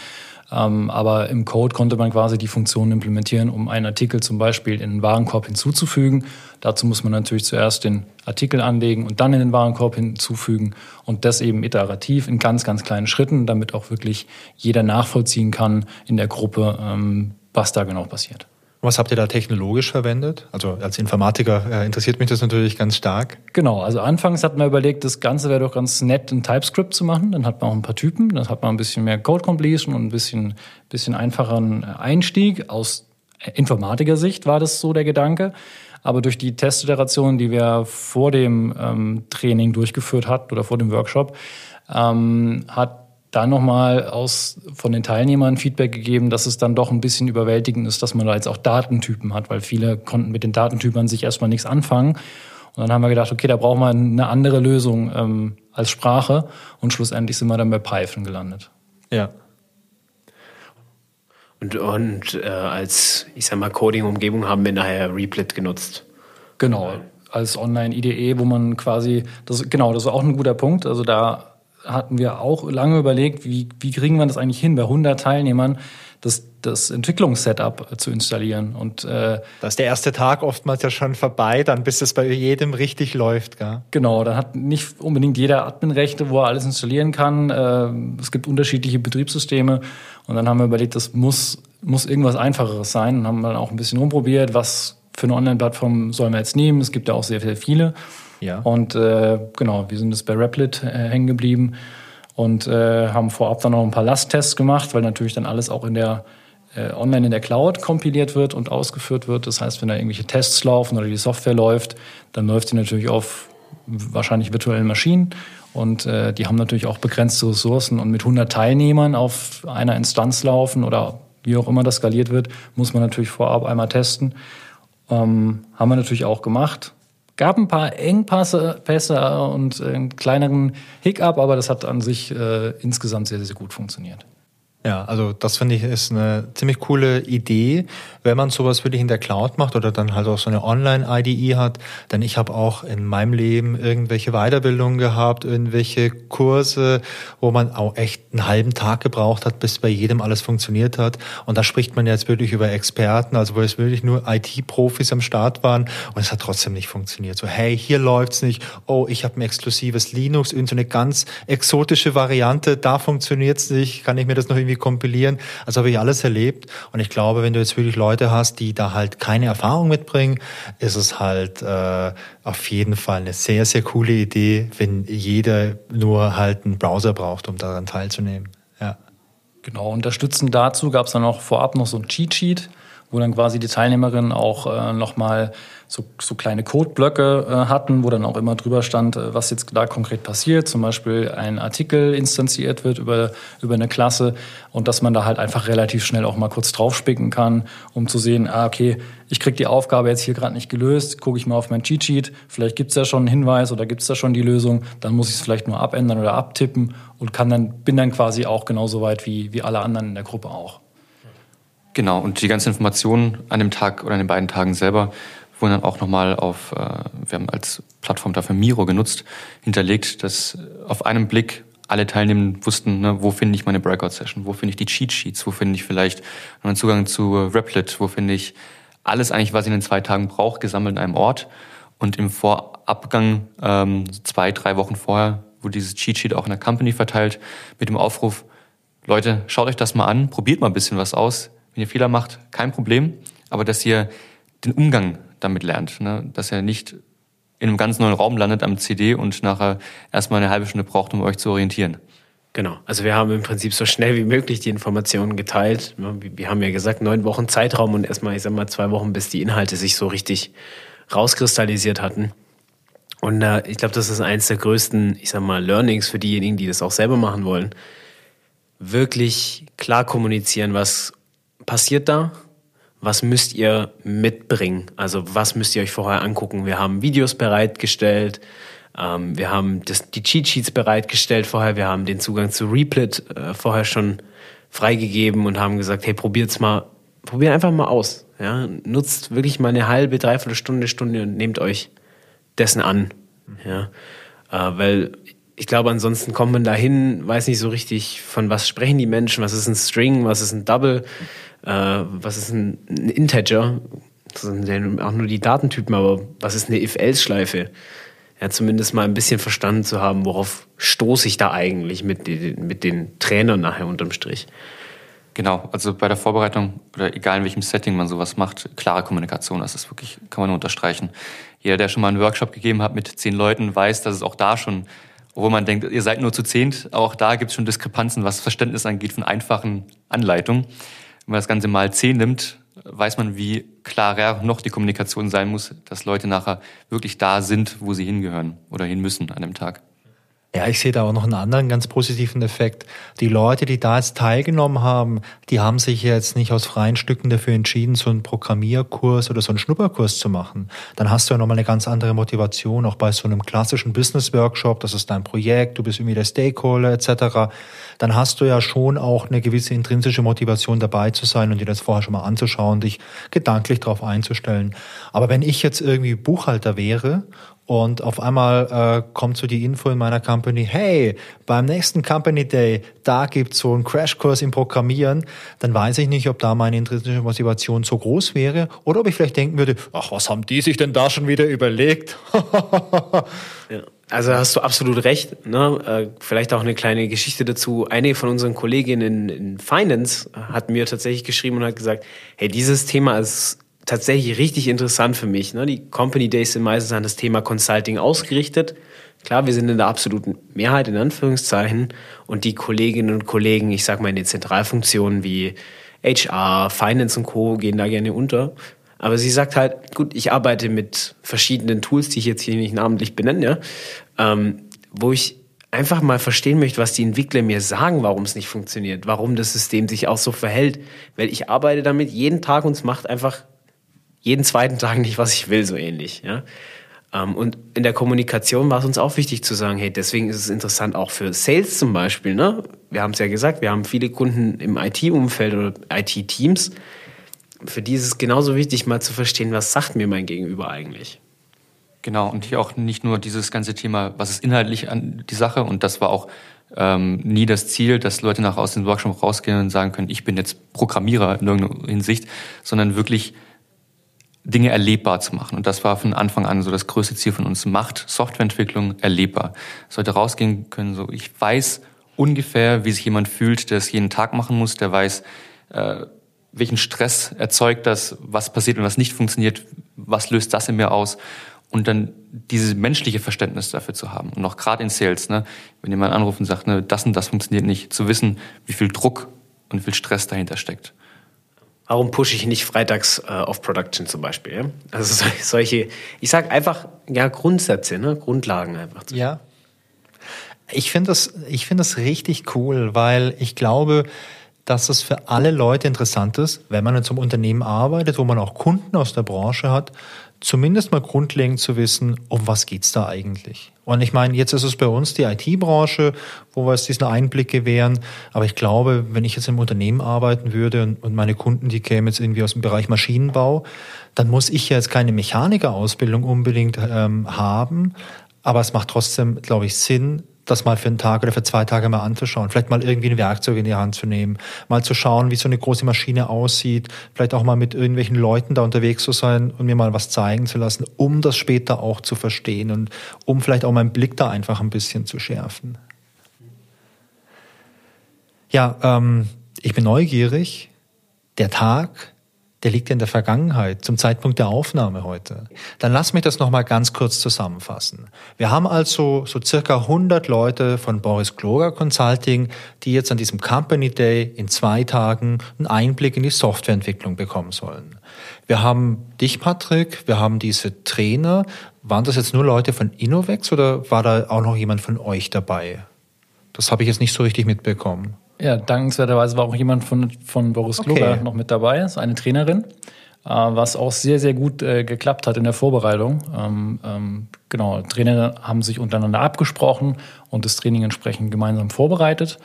Ähm, aber im Code konnte man quasi die Funktionen implementieren, um einen Artikel zum Beispiel in den Warenkorb hinzuzufügen. Dazu muss man natürlich zuerst den Artikel anlegen und dann in den Warenkorb hinzufügen und das eben iterativ in ganz, ganz kleinen Schritten, damit auch wirklich jeder nachvollziehen kann in der Gruppe, ähm, was da genau passiert. Was habt ihr da technologisch verwendet? Also als Informatiker äh, interessiert mich das natürlich ganz stark. Genau, also anfangs hat man überlegt, das Ganze wäre doch ganz nett in TypeScript zu machen. Dann hat man auch ein paar Typen, dann hat man ein bisschen mehr Code Completion und ein bisschen, bisschen einfacheren Einstieg. Aus Informatiker-Sicht war das so der Gedanke. Aber durch die Testiteration, die wir vor dem ähm, Training durchgeführt hatten oder vor dem Workshop, ähm, hat dann nochmal aus, von den Teilnehmern Feedback gegeben, dass es dann doch ein bisschen überwältigend ist, dass man da jetzt auch Datentypen hat, weil viele konnten mit den Datentypen an sich erstmal nichts anfangen. Und dann haben wir gedacht, okay, da brauchen wir eine andere Lösung ähm, als Sprache. Und schlussendlich sind wir dann bei Python gelandet. Ja. Und, und äh, als, ich sag mal, Coding-Umgebung haben wir nachher Replit genutzt. Genau, als Online-IDE, wo man quasi, das, genau, das ist auch ein guter Punkt. Also da hatten wir auch lange überlegt, wie, wie kriegen wir das eigentlich hin, bei 100 Teilnehmern das, das Entwicklungssetup zu installieren. Und äh, da ist der erste Tag oftmals ja schon vorbei, dann bis es bei jedem richtig läuft. Gell? Genau, dann hat nicht unbedingt jeder Adminrechte, wo er alles installieren kann. Äh, es gibt unterschiedliche Betriebssysteme und dann haben wir überlegt, das muss, muss irgendwas Einfacheres sein und haben dann auch ein bisschen rumprobiert, was für eine Online-Plattform sollen wir jetzt nehmen. Es gibt ja auch sehr, sehr viele. Ja. Und äh, genau, wir sind jetzt bei Replit äh, hängen geblieben und äh, haben vorab dann noch ein paar Lasttests gemacht, weil natürlich dann alles auch in der äh, online in der Cloud kompiliert wird und ausgeführt wird. Das heißt, wenn da irgendwelche Tests laufen oder die Software läuft, dann läuft sie natürlich auf wahrscheinlich virtuellen Maschinen und äh, die haben natürlich auch begrenzte Ressourcen und mit 100 Teilnehmern auf einer Instanz laufen oder wie auch immer das skaliert wird, muss man natürlich vorab einmal testen. Ähm, haben wir natürlich auch gemacht gab ein paar Engpässe Pässe und einen kleineren Hiccup, aber das hat an sich äh, insgesamt sehr, sehr gut funktioniert. Ja, also das finde ich ist eine ziemlich coole Idee, wenn man sowas wirklich in der Cloud macht oder dann halt auch so eine Online-IDE hat. Denn ich habe auch in meinem Leben irgendwelche Weiterbildungen gehabt, irgendwelche Kurse, wo man auch echt einen halben Tag gebraucht hat, bis bei jedem alles funktioniert hat. Und da spricht man jetzt wirklich über Experten, also wo es wirklich nur IT-Profis am Start waren und es hat trotzdem nicht funktioniert. So, hey, hier läuft's nicht. Oh, ich habe ein exklusives Linux, in so ganz exotische Variante, da funktioniert's nicht. Kann ich mir das noch irgendwie irgendwie kompilieren. Also habe ich alles erlebt. Und ich glaube, wenn du jetzt wirklich Leute hast, die da halt keine Erfahrung mitbringen, ist es halt äh, auf jeden Fall eine sehr, sehr coole Idee, wenn jeder nur halt einen Browser braucht, um daran teilzunehmen. Ja. Genau, unterstützend dazu gab es dann auch vorab noch so ein Cheat Sheet, wo dann quasi die Teilnehmerinnen auch äh, nochmal so, so kleine Codeblöcke äh, hatten, wo dann auch immer drüber stand, äh, was jetzt da konkret passiert. Zum Beispiel ein Artikel instanziert wird über, über eine Klasse und dass man da halt einfach relativ schnell auch mal kurz draufspicken kann, um zu sehen, ah, okay, ich krieg die Aufgabe jetzt hier gerade nicht gelöst, gucke ich mal auf mein Cheat Sheet, vielleicht gibt's da schon einen Hinweis oder gibt's da schon die Lösung, dann muss ich es vielleicht nur abändern oder abtippen und kann dann, bin dann quasi auch genauso weit wie, wie alle anderen in der Gruppe auch. Genau, und die ganzen Informationen an dem Tag oder an den beiden Tagen selber wurden dann auch nochmal auf, äh, wir haben als Plattform dafür Miro genutzt, hinterlegt, dass auf einem Blick alle Teilnehmenden wussten, ne, wo finde ich meine Breakout-Session, wo finde ich die Cheat Sheets, wo finde ich vielleicht einen Zugang zu Replit, wo finde ich alles eigentlich, was ich in den zwei Tagen brauche, gesammelt in einem Ort. Und im Vorabgang, ähm, zwei, drei Wochen vorher, wurde dieses Cheat Sheet auch in der Company verteilt mit dem Aufruf, Leute, schaut euch das mal an, probiert mal ein bisschen was aus. Wenn ihr Fehler macht, kein Problem, aber dass ihr den Umgang damit lernt, ne? dass ihr nicht in einem ganz neuen Raum landet am CD und nachher erstmal eine halbe Stunde braucht, um euch zu orientieren. Genau, also wir haben im Prinzip so schnell wie möglich die Informationen geteilt. Wir haben ja gesagt, neun Wochen Zeitraum und erstmal, ich sag mal, zwei Wochen, bis die Inhalte sich so richtig rauskristallisiert hatten. Und äh, ich glaube, das ist eines der größten, ich sag mal, Learnings für diejenigen, die das auch selber machen wollen. Wirklich klar kommunizieren, was passiert da, was müsst ihr mitbringen? Also was müsst ihr euch vorher angucken? Wir haben Videos bereitgestellt, ähm, wir haben das, die Cheat Sheets bereitgestellt vorher, wir haben den Zugang zu Replit äh, vorher schon freigegeben und haben gesagt, hey, probiert's mal, probiert einfach mal aus. Ja? Nutzt wirklich mal eine halbe, dreiviertel Stunde, Stunde und nehmt euch dessen an. Ja? Äh, weil ich glaube, ansonsten kommt man dahin, weiß nicht so richtig, von was sprechen die Menschen, was ist ein String, was ist ein Double äh, was ist ein, ein Integer? Das sind ja auch nur die Datentypen, aber was ist eine If-Else-Schleife? Ja, zumindest mal ein bisschen verstanden zu haben, worauf stoße ich da eigentlich mit, den, mit den Trainern nachher unterm Strich. Genau, also bei der Vorbereitung oder egal in welchem Setting man sowas macht, klare Kommunikation, das ist wirklich, kann man nur unterstreichen. Jeder, der schon mal einen Workshop gegeben hat mit zehn Leuten, weiß, dass es auch da schon, obwohl man denkt, ihr seid nur zu zehnt, auch da gibt es schon Diskrepanzen, was Verständnis angeht von einfachen Anleitungen. Wenn man das Ganze mal zehn nimmt, weiß man, wie klarer noch die Kommunikation sein muss, dass Leute nachher wirklich da sind, wo sie hingehören oder hin müssen an dem Tag. Ja, ich sehe da auch noch einen anderen ganz positiven Effekt. Die Leute, die da jetzt teilgenommen haben, die haben sich jetzt nicht aus freien Stücken dafür entschieden, so einen Programmierkurs oder so einen Schnupperkurs zu machen. Dann hast du ja nochmal eine ganz andere Motivation, auch bei so einem klassischen Business-Workshop, das ist dein Projekt, du bist irgendwie der Stakeholder etc. Dann hast du ja schon auch eine gewisse intrinsische Motivation dabei zu sein und dir das vorher schon mal anzuschauen, dich gedanklich darauf einzustellen. Aber wenn ich jetzt irgendwie Buchhalter wäre und auf einmal äh, kommt so die Info in meiner Company, hey, beim nächsten Company Day, da gibt's so einen Crashkurs im Programmieren, dann weiß ich nicht, ob da meine intrinsische Motivation so groß wäre oder ob ich vielleicht denken würde, ach, was haben die sich denn da schon wieder überlegt? ja. Also hast du absolut recht. Ne? Äh, vielleicht auch eine kleine Geschichte dazu. Eine von unseren Kolleginnen in Finance hat mir tatsächlich geschrieben und hat gesagt, hey, dieses Thema ist tatsächlich richtig interessant für mich. Ne? Die Company Days sind meistens an das Thema Consulting ausgerichtet. Klar, wir sind in der absoluten Mehrheit in Anführungszeichen und die Kolleginnen und Kollegen, ich sag mal in den Zentralfunktionen wie HR, Finance und Co. gehen da gerne unter. Aber sie sagt halt, gut, ich arbeite mit verschiedenen Tools, die ich jetzt hier nicht namentlich benenne, ähm, wo ich einfach mal verstehen möchte, was die Entwickler mir sagen, warum es nicht funktioniert, warum das System sich auch so verhält. Weil ich arbeite damit jeden Tag und es macht einfach jeden zweiten Tag nicht, was ich will, so ähnlich. Ja? Ähm, und in der Kommunikation war es uns auch wichtig zu sagen, hey, deswegen ist es interessant auch für Sales zum Beispiel. Ne? Wir haben es ja gesagt, wir haben viele Kunden im IT-Umfeld oder IT-Teams. Für die ist es genauso wichtig, mal zu verstehen, was sagt mir mein Gegenüber eigentlich. Genau, und hier auch nicht nur dieses ganze Thema, was ist inhaltlich an die Sache, und das war auch ähm, nie das Ziel, dass Leute nach aus dem Workshop rausgehen und sagen können, ich bin jetzt Programmierer in irgendeiner Hinsicht, sondern wirklich Dinge erlebbar zu machen. Und das war von Anfang an so das größte Ziel von uns. Macht Softwareentwicklung erlebbar. Sollte rausgehen können, so ich weiß ungefähr, wie sich jemand fühlt, der es jeden Tag machen muss, der weiß, äh, welchen Stress erzeugt das, was passiert, wenn was nicht funktioniert, was löst das in mir aus und dann dieses menschliche Verständnis dafür zu haben. Und auch gerade in Sales, ne, wenn jemand anruft und sagt, ne, das und das funktioniert nicht, zu wissen, wie viel Druck und wie viel Stress dahinter steckt. Warum pushe ich nicht freitags äh, auf Production zum Beispiel? Ja? Also solche, ich sage einfach, ja, Grundsätze, ne? Grundlagen einfach. Ja. Ich finde das, ich finde das richtig cool, weil ich glaube, dass es für alle Leute interessant ist, wenn man in so einem Unternehmen arbeitet, wo man auch Kunden aus der Branche hat, zumindest mal grundlegend zu wissen, um was geht's da eigentlich. Und ich meine, jetzt ist es bei uns die IT-Branche, wo wir es diesen Einblick gewähren. Aber ich glaube, wenn ich jetzt im Unternehmen arbeiten würde und, und meine Kunden, die kämen jetzt irgendwie aus dem Bereich Maschinenbau, dann muss ich ja jetzt keine Mechanikerausbildung unbedingt ähm, haben. Aber es macht trotzdem, glaube ich, Sinn, das mal für einen Tag oder für zwei Tage mal anzuschauen. Vielleicht mal irgendwie ein Werkzeug in die Hand zu nehmen, mal zu schauen, wie so eine große Maschine aussieht, vielleicht auch mal mit irgendwelchen Leuten da unterwegs zu sein und mir mal was zeigen zu lassen, um das später auch zu verstehen und um vielleicht auch meinen Blick da einfach ein bisschen zu schärfen. Ja, ähm, ich bin neugierig. Der Tag, der liegt in der Vergangenheit, zum Zeitpunkt der Aufnahme heute. Dann lass mich das nochmal ganz kurz zusammenfassen. Wir haben also so circa 100 Leute von Boris Kloger Consulting, die jetzt an diesem Company Day in zwei Tagen einen Einblick in die Softwareentwicklung bekommen sollen. Wir haben dich, Patrick, wir haben diese Trainer. Waren das jetzt nur Leute von Innovex oder war da auch noch jemand von euch dabei? Das habe ich jetzt nicht so richtig mitbekommen. Ja, dankenswerterweise war auch jemand von, von Boris okay. Kluger noch mit dabei, ist eine Trainerin, äh, was auch sehr, sehr gut äh, geklappt hat in der Vorbereitung. Ähm, ähm, genau, Trainer haben sich untereinander abgesprochen und das Training entsprechend gemeinsam vorbereitet.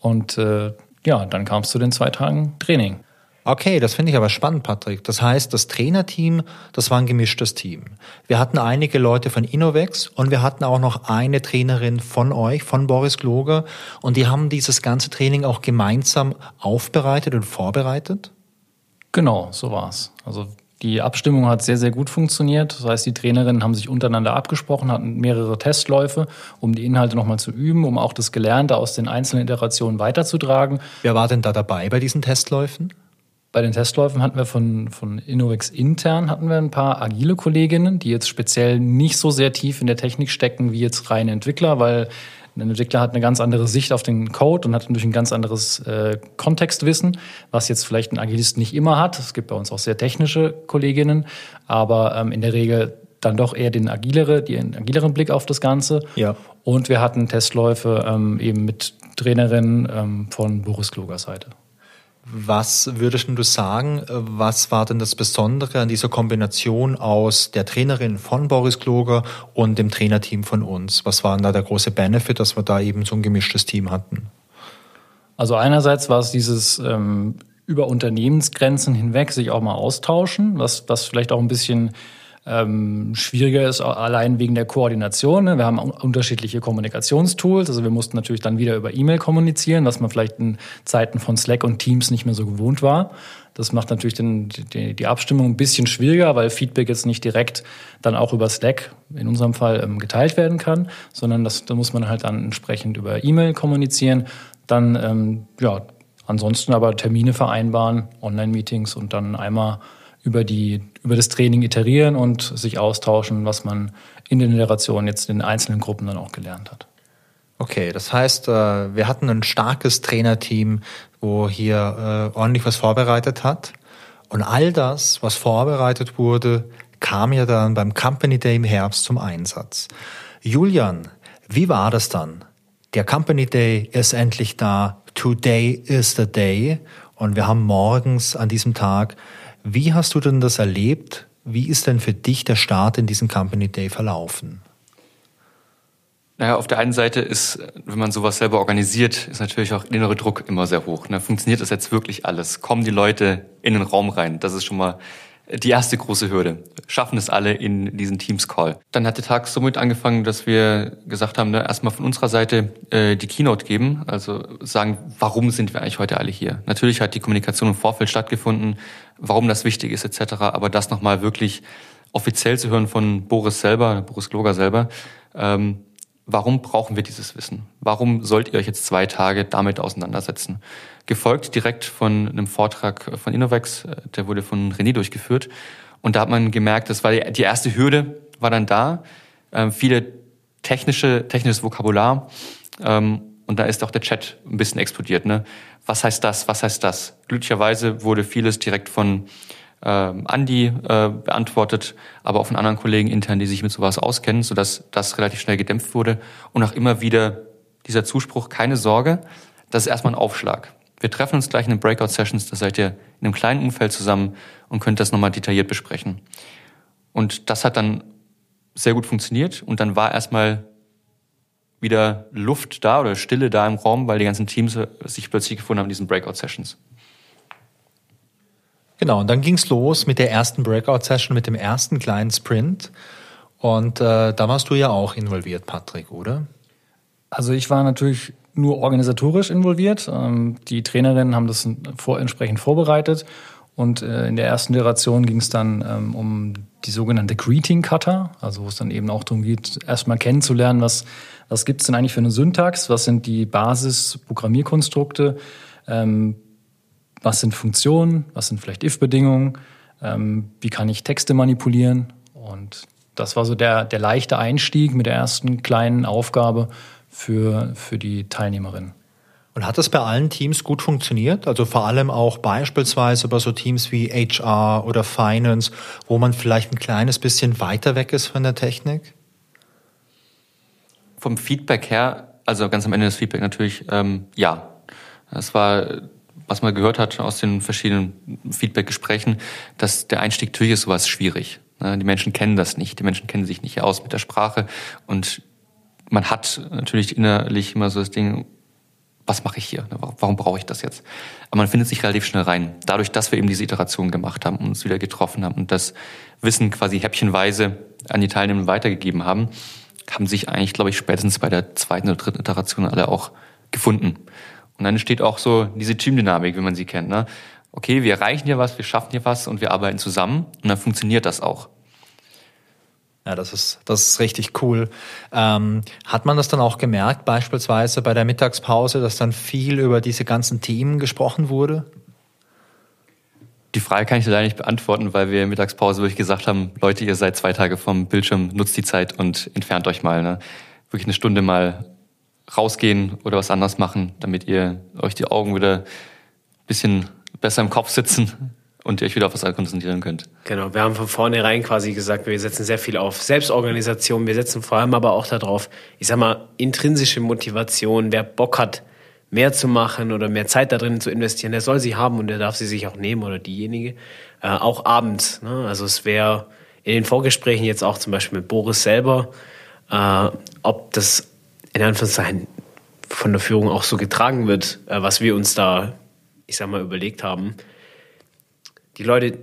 Und äh, ja, dann kam es zu den zwei Tagen Training. Okay, das finde ich aber spannend, Patrick. Das heißt, das Trainerteam, das war ein gemischtes Team. Wir hatten einige Leute von Innovex und wir hatten auch noch eine Trainerin von euch, von Boris Gloger. Und die haben dieses ganze Training auch gemeinsam aufbereitet und vorbereitet? Genau, so war's. Also die Abstimmung hat sehr, sehr gut funktioniert. Das heißt, die Trainerinnen haben sich untereinander abgesprochen, hatten mehrere Testläufe, um die Inhalte nochmal zu üben, um auch das Gelernte aus den einzelnen Iterationen weiterzutragen. Wer war denn da dabei bei diesen Testläufen? Bei den Testläufen hatten wir von, von Innovex intern hatten wir ein paar agile Kolleginnen, die jetzt speziell nicht so sehr tief in der Technik stecken wie jetzt reine Entwickler, weil ein Entwickler hat eine ganz andere Sicht auf den Code und hat natürlich ein ganz anderes äh, Kontextwissen, was jetzt vielleicht ein Agilist nicht immer hat. Es gibt bei uns auch sehr technische Kolleginnen, aber ähm, in der Regel dann doch eher den agilere, den agileren Blick auf das Ganze. Ja. Und wir hatten Testläufe ähm, eben mit Trainerinnen ähm, von Boris Klogers Seite. Was würdest du sagen, was war denn das Besondere an dieser Kombination aus der Trainerin von Boris Kloger und dem Trainerteam von uns? Was war denn da der große Benefit, dass wir da eben so ein gemischtes Team hatten? Also einerseits war es dieses ähm, über Unternehmensgrenzen hinweg sich auch mal austauschen, was, was vielleicht auch ein bisschen ähm, schwieriger ist allein wegen der Koordination. Ne? Wir haben unterschiedliche Kommunikationstools. Also wir mussten natürlich dann wieder über E-Mail kommunizieren, was man vielleicht in Zeiten von Slack und Teams nicht mehr so gewohnt war. Das macht natürlich den, die, die Abstimmung ein bisschen schwieriger, weil Feedback jetzt nicht direkt dann auch über Slack in unserem Fall ähm, geteilt werden kann, sondern das, da muss man halt dann entsprechend über E-Mail kommunizieren. Dann ähm, ja, ansonsten aber Termine vereinbaren, Online-Meetings und dann einmal über, die, über das Training iterieren und sich austauschen, was man in den Iterationen jetzt in den einzelnen Gruppen dann auch gelernt hat. Okay, das heißt, äh, wir hatten ein starkes Trainerteam, wo hier äh, ordentlich was vorbereitet hat. Und all das, was vorbereitet wurde, kam ja dann beim Company Day im Herbst zum Einsatz. Julian, wie war das dann? Der Company Day ist endlich da. Today is the day. Und wir haben morgens an diesem Tag wie hast du denn das erlebt? Wie ist denn für dich der Start in diesen Company Day verlaufen? Naja, auf der einen Seite ist, wenn man sowas selber organisiert, ist natürlich auch innere Druck immer sehr hoch. Ne? Funktioniert das jetzt wirklich alles? Kommen die Leute in den Raum rein? Das ist schon mal die erste große Hürde. Schaffen es alle in diesen Teams-Call. Dann hat der Tag somit angefangen, dass wir gesagt haben, ne, erstmal von unserer Seite äh, die Keynote geben, also sagen, warum sind wir eigentlich heute alle hier? Natürlich hat die Kommunikation im Vorfeld stattgefunden, warum das wichtig ist etc., aber das nochmal wirklich offiziell zu hören von Boris selber, Boris Gloger selber, ähm, warum brauchen wir dieses Wissen? Warum sollt ihr euch jetzt zwei Tage damit auseinandersetzen? Gefolgt direkt von einem Vortrag von Innovex, äh, der wurde von René durchgeführt. Und da hat man gemerkt, das war die, erste Hürde, war dann da. Ähm, viele technische, technisches Vokabular. Ähm, und da ist auch der Chat ein bisschen explodiert. Ne? Was heißt das? Was heißt das? Glücklicherweise wurde vieles direkt von ähm, Andi äh, beantwortet, aber auch von anderen Kollegen intern, die sich mit sowas auskennen, sodass das relativ schnell gedämpft wurde. Und auch immer wieder dieser Zuspruch, keine Sorge, das ist erstmal ein Aufschlag. Wir treffen uns gleich in den Breakout-Sessions, da seid ihr in einem kleinen Umfeld zusammen und könnt das nochmal detailliert besprechen. Und das hat dann sehr gut funktioniert und dann war erstmal wieder Luft da oder Stille da im Raum, weil die ganzen Teams sich plötzlich gefunden haben in diesen Breakout-Sessions. Genau, und dann ging's los mit der ersten Breakout-Session, mit dem ersten kleinen Sprint. Und äh, da warst du ja auch involviert, Patrick, oder? Also ich war natürlich nur organisatorisch involviert. Ähm, die Trainerinnen haben das vor, entsprechend vorbereitet. Und äh, in der ersten Iteration ging es dann ähm, um die sogenannte Greeting Cutter, also wo es dann eben auch darum geht, erstmal kennenzulernen, was, was gibt es denn eigentlich für eine Syntax, was sind die Basis-Programmierkonstrukte, ähm, was sind Funktionen, was sind vielleicht if-Bedingungen, ähm, wie kann ich Texte manipulieren. Und das war so der, der leichte Einstieg mit der ersten kleinen Aufgabe für, für die Teilnehmerinnen. Und hat das bei allen Teams gut funktioniert? Also vor allem auch beispielsweise bei so Teams wie HR oder Finance, wo man vielleicht ein kleines bisschen weiter weg ist von der Technik? Vom Feedback her, also ganz am Ende des Feedback natürlich, ähm, ja. Es war was man gehört hat aus den verschiedenen Feedback-Gesprächen, dass der Einstieg natürlich ist sowas schwierig. Ne? Die Menschen kennen das nicht, die Menschen kennen sich nicht aus mit der Sprache und man hat natürlich innerlich immer so das Ding, was mache ich hier? Ne? Warum brauche ich das jetzt? Aber man findet sich relativ schnell rein. Dadurch, dass wir eben diese Iteration gemacht haben und uns wieder getroffen haben und das Wissen quasi häppchenweise an die Teilnehmer weitergegeben haben, haben sich eigentlich, glaube ich, spätestens bei der zweiten oder dritten Iteration alle auch gefunden. Und dann entsteht auch so diese Teamdynamik, wie man sie kennt. Ne? Okay, wir erreichen hier was, wir schaffen hier was und wir arbeiten zusammen und dann funktioniert das auch. Ja, das ist, das ist richtig cool. Ähm, hat man das dann auch gemerkt, beispielsweise bei der Mittagspause, dass dann viel über diese ganzen Themen gesprochen wurde? Die Frage kann ich leider nicht beantworten, weil wir Mittagspause wirklich gesagt haben, Leute, ihr seid zwei Tage vom Bildschirm, nutzt die Zeit und entfernt euch mal. Ne? Wirklich eine Stunde mal rausgehen oder was anderes machen, damit ihr euch die Augen wieder ein bisschen besser im Kopf sitzen und ihr euch wieder auf was konzentrieren könnt. Genau, wir haben von vornherein quasi gesagt, wir setzen sehr viel auf Selbstorganisation, wir setzen vor allem aber auch darauf, ich sag mal, intrinsische Motivation, wer Bock hat, mehr zu machen oder mehr Zeit da drin zu investieren, der soll sie haben und der darf sie sich auch nehmen oder diejenige. Äh, auch abends. Ne? Also es wäre in den Vorgesprächen jetzt auch zum Beispiel mit Boris selber, äh, ob das in Anführungszeichen von der Führung auch so getragen wird, äh, was wir uns da, ich sag mal, überlegt haben. Die Leute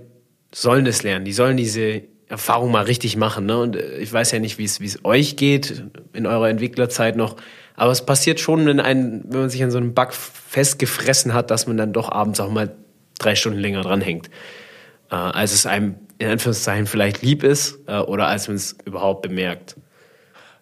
sollen es lernen, die sollen diese Erfahrung mal richtig machen. Ne? Und äh, ich weiß ja nicht, wie es, wie es euch geht in eurer Entwicklerzeit noch, aber es passiert schon, wenn, ein, wenn man sich an so einem Bug festgefressen hat, dass man dann doch abends auch mal drei Stunden länger dranhängt, äh, als es einem in Anführungszeichen vielleicht lieb ist äh, oder als man es überhaupt bemerkt.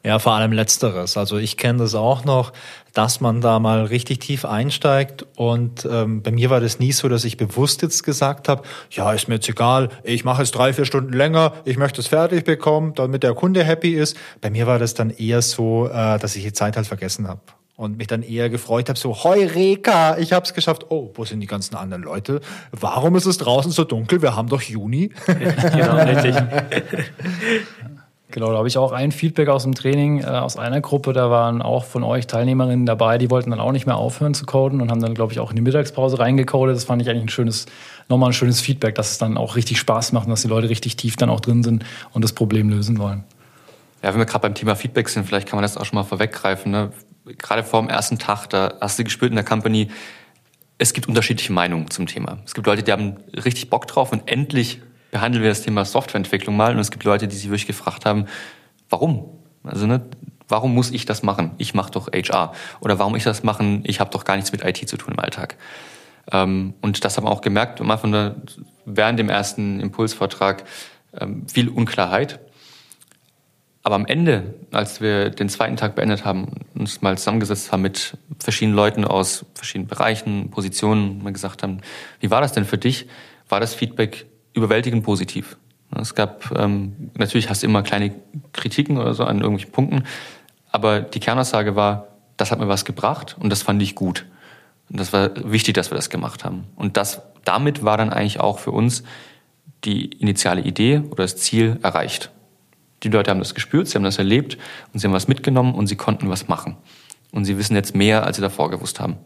Ja, vor allem letzteres. Also ich kenne das auch noch, dass man da mal richtig tief einsteigt. Und ähm, bei mir war das nie so, dass ich bewusst jetzt gesagt habe, ja, ist mir jetzt egal, ich mache es drei, vier Stunden länger, ich möchte es fertig bekommen, damit der Kunde happy ist. Bei mir war das dann eher so, äh, dass ich die Zeit halt vergessen habe. Und mich dann eher gefreut habe, so, Heureka, ich habe es geschafft. Oh, wo sind die ganzen anderen Leute? Warum ist es draußen so dunkel? Wir haben doch Juni. genau, richtig. Genau, da habe ich auch ein Feedback aus dem Training äh, aus einer Gruppe. Da waren auch von euch Teilnehmerinnen dabei, die wollten dann auch nicht mehr aufhören zu coden und haben dann, glaube ich, auch in die Mittagspause reingecodet. Das fand ich eigentlich ein schönes, nochmal ein schönes Feedback, dass es dann auch richtig Spaß macht und dass die Leute richtig tief dann auch drin sind und das Problem lösen wollen. Ja, wenn wir gerade beim Thema Feedback sind, vielleicht kann man das auch schon mal vorweggreifen. Ne? Gerade vor dem ersten Tag, da hast du gespürt in der Company, es gibt unterschiedliche Meinungen zum Thema. Es gibt Leute, die haben richtig Bock drauf und endlich behandeln wir das Thema Softwareentwicklung mal und es gibt Leute, die sich wirklich gefragt haben, warum? Also ne, warum muss ich das machen? Ich mache doch HR. Oder warum ich das machen? Ich habe doch gar nichts mit IT zu tun im Alltag. Ähm, und das haben wir auch gemerkt, von der, während dem ersten Impulsvortrag ähm, viel Unklarheit. Aber am Ende, als wir den zweiten Tag beendet haben, uns mal zusammengesetzt haben mit verschiedenen Leuten aus verschiedenen Bereichen, Positionen, mal gesagt haben, wie war das denn für dich? War das Feedback überwältigend positiv. Es gab, ähm, natürlich hast du immer kleine Kritiken oder so an irgendwelchen Punkten, aber die Kernaussage war, das hat mir was gebracht und das fand ich gut. Und das war wichtig, dass wir das gemacht haben. Und das, damit war dann eigentlich auch für uns die initiale Idee oder das Ziel erreicht. Die Leute haben das gespürt, sie haben das erlebt und sie haben was mitgenommen und sie konnten was machen. Und sie wissen jetzt mehr, als sie davor gewusst haben.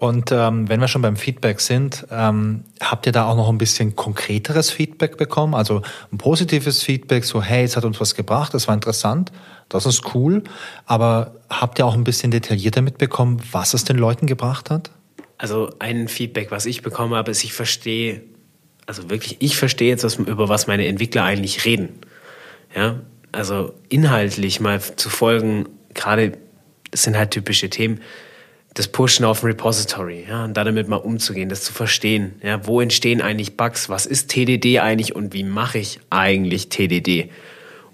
Und ähm, wenn wir schon beim Feedback sind, ähm, habt ihr da auch noch ein bisschen konkreteres Feedback bekommen? Also ein positives Feedback, so hey, es hat uns was gebracht, das war interessant, das ist cool. Aber habt ihr auch ein bisschen detaillierter mitbekommen, was es den Leuten gebracht hat? Also ein Feedback, was ich bekommen habe, ist, ich verstehe, also wirklich, ich verstehe jetzt, was, über was meine Entwickler eigentlich reden. Ja, also inhaltlich mal zu folgen, gerade, das sind halt typische Themen das Pushen auf ein Repository, ja, und damit mal umzugehen, das zu verstehen, ja, wo entstehen eigentlich Bugs, was ist TDD eigentlich und wie mache ich eigentlich TDD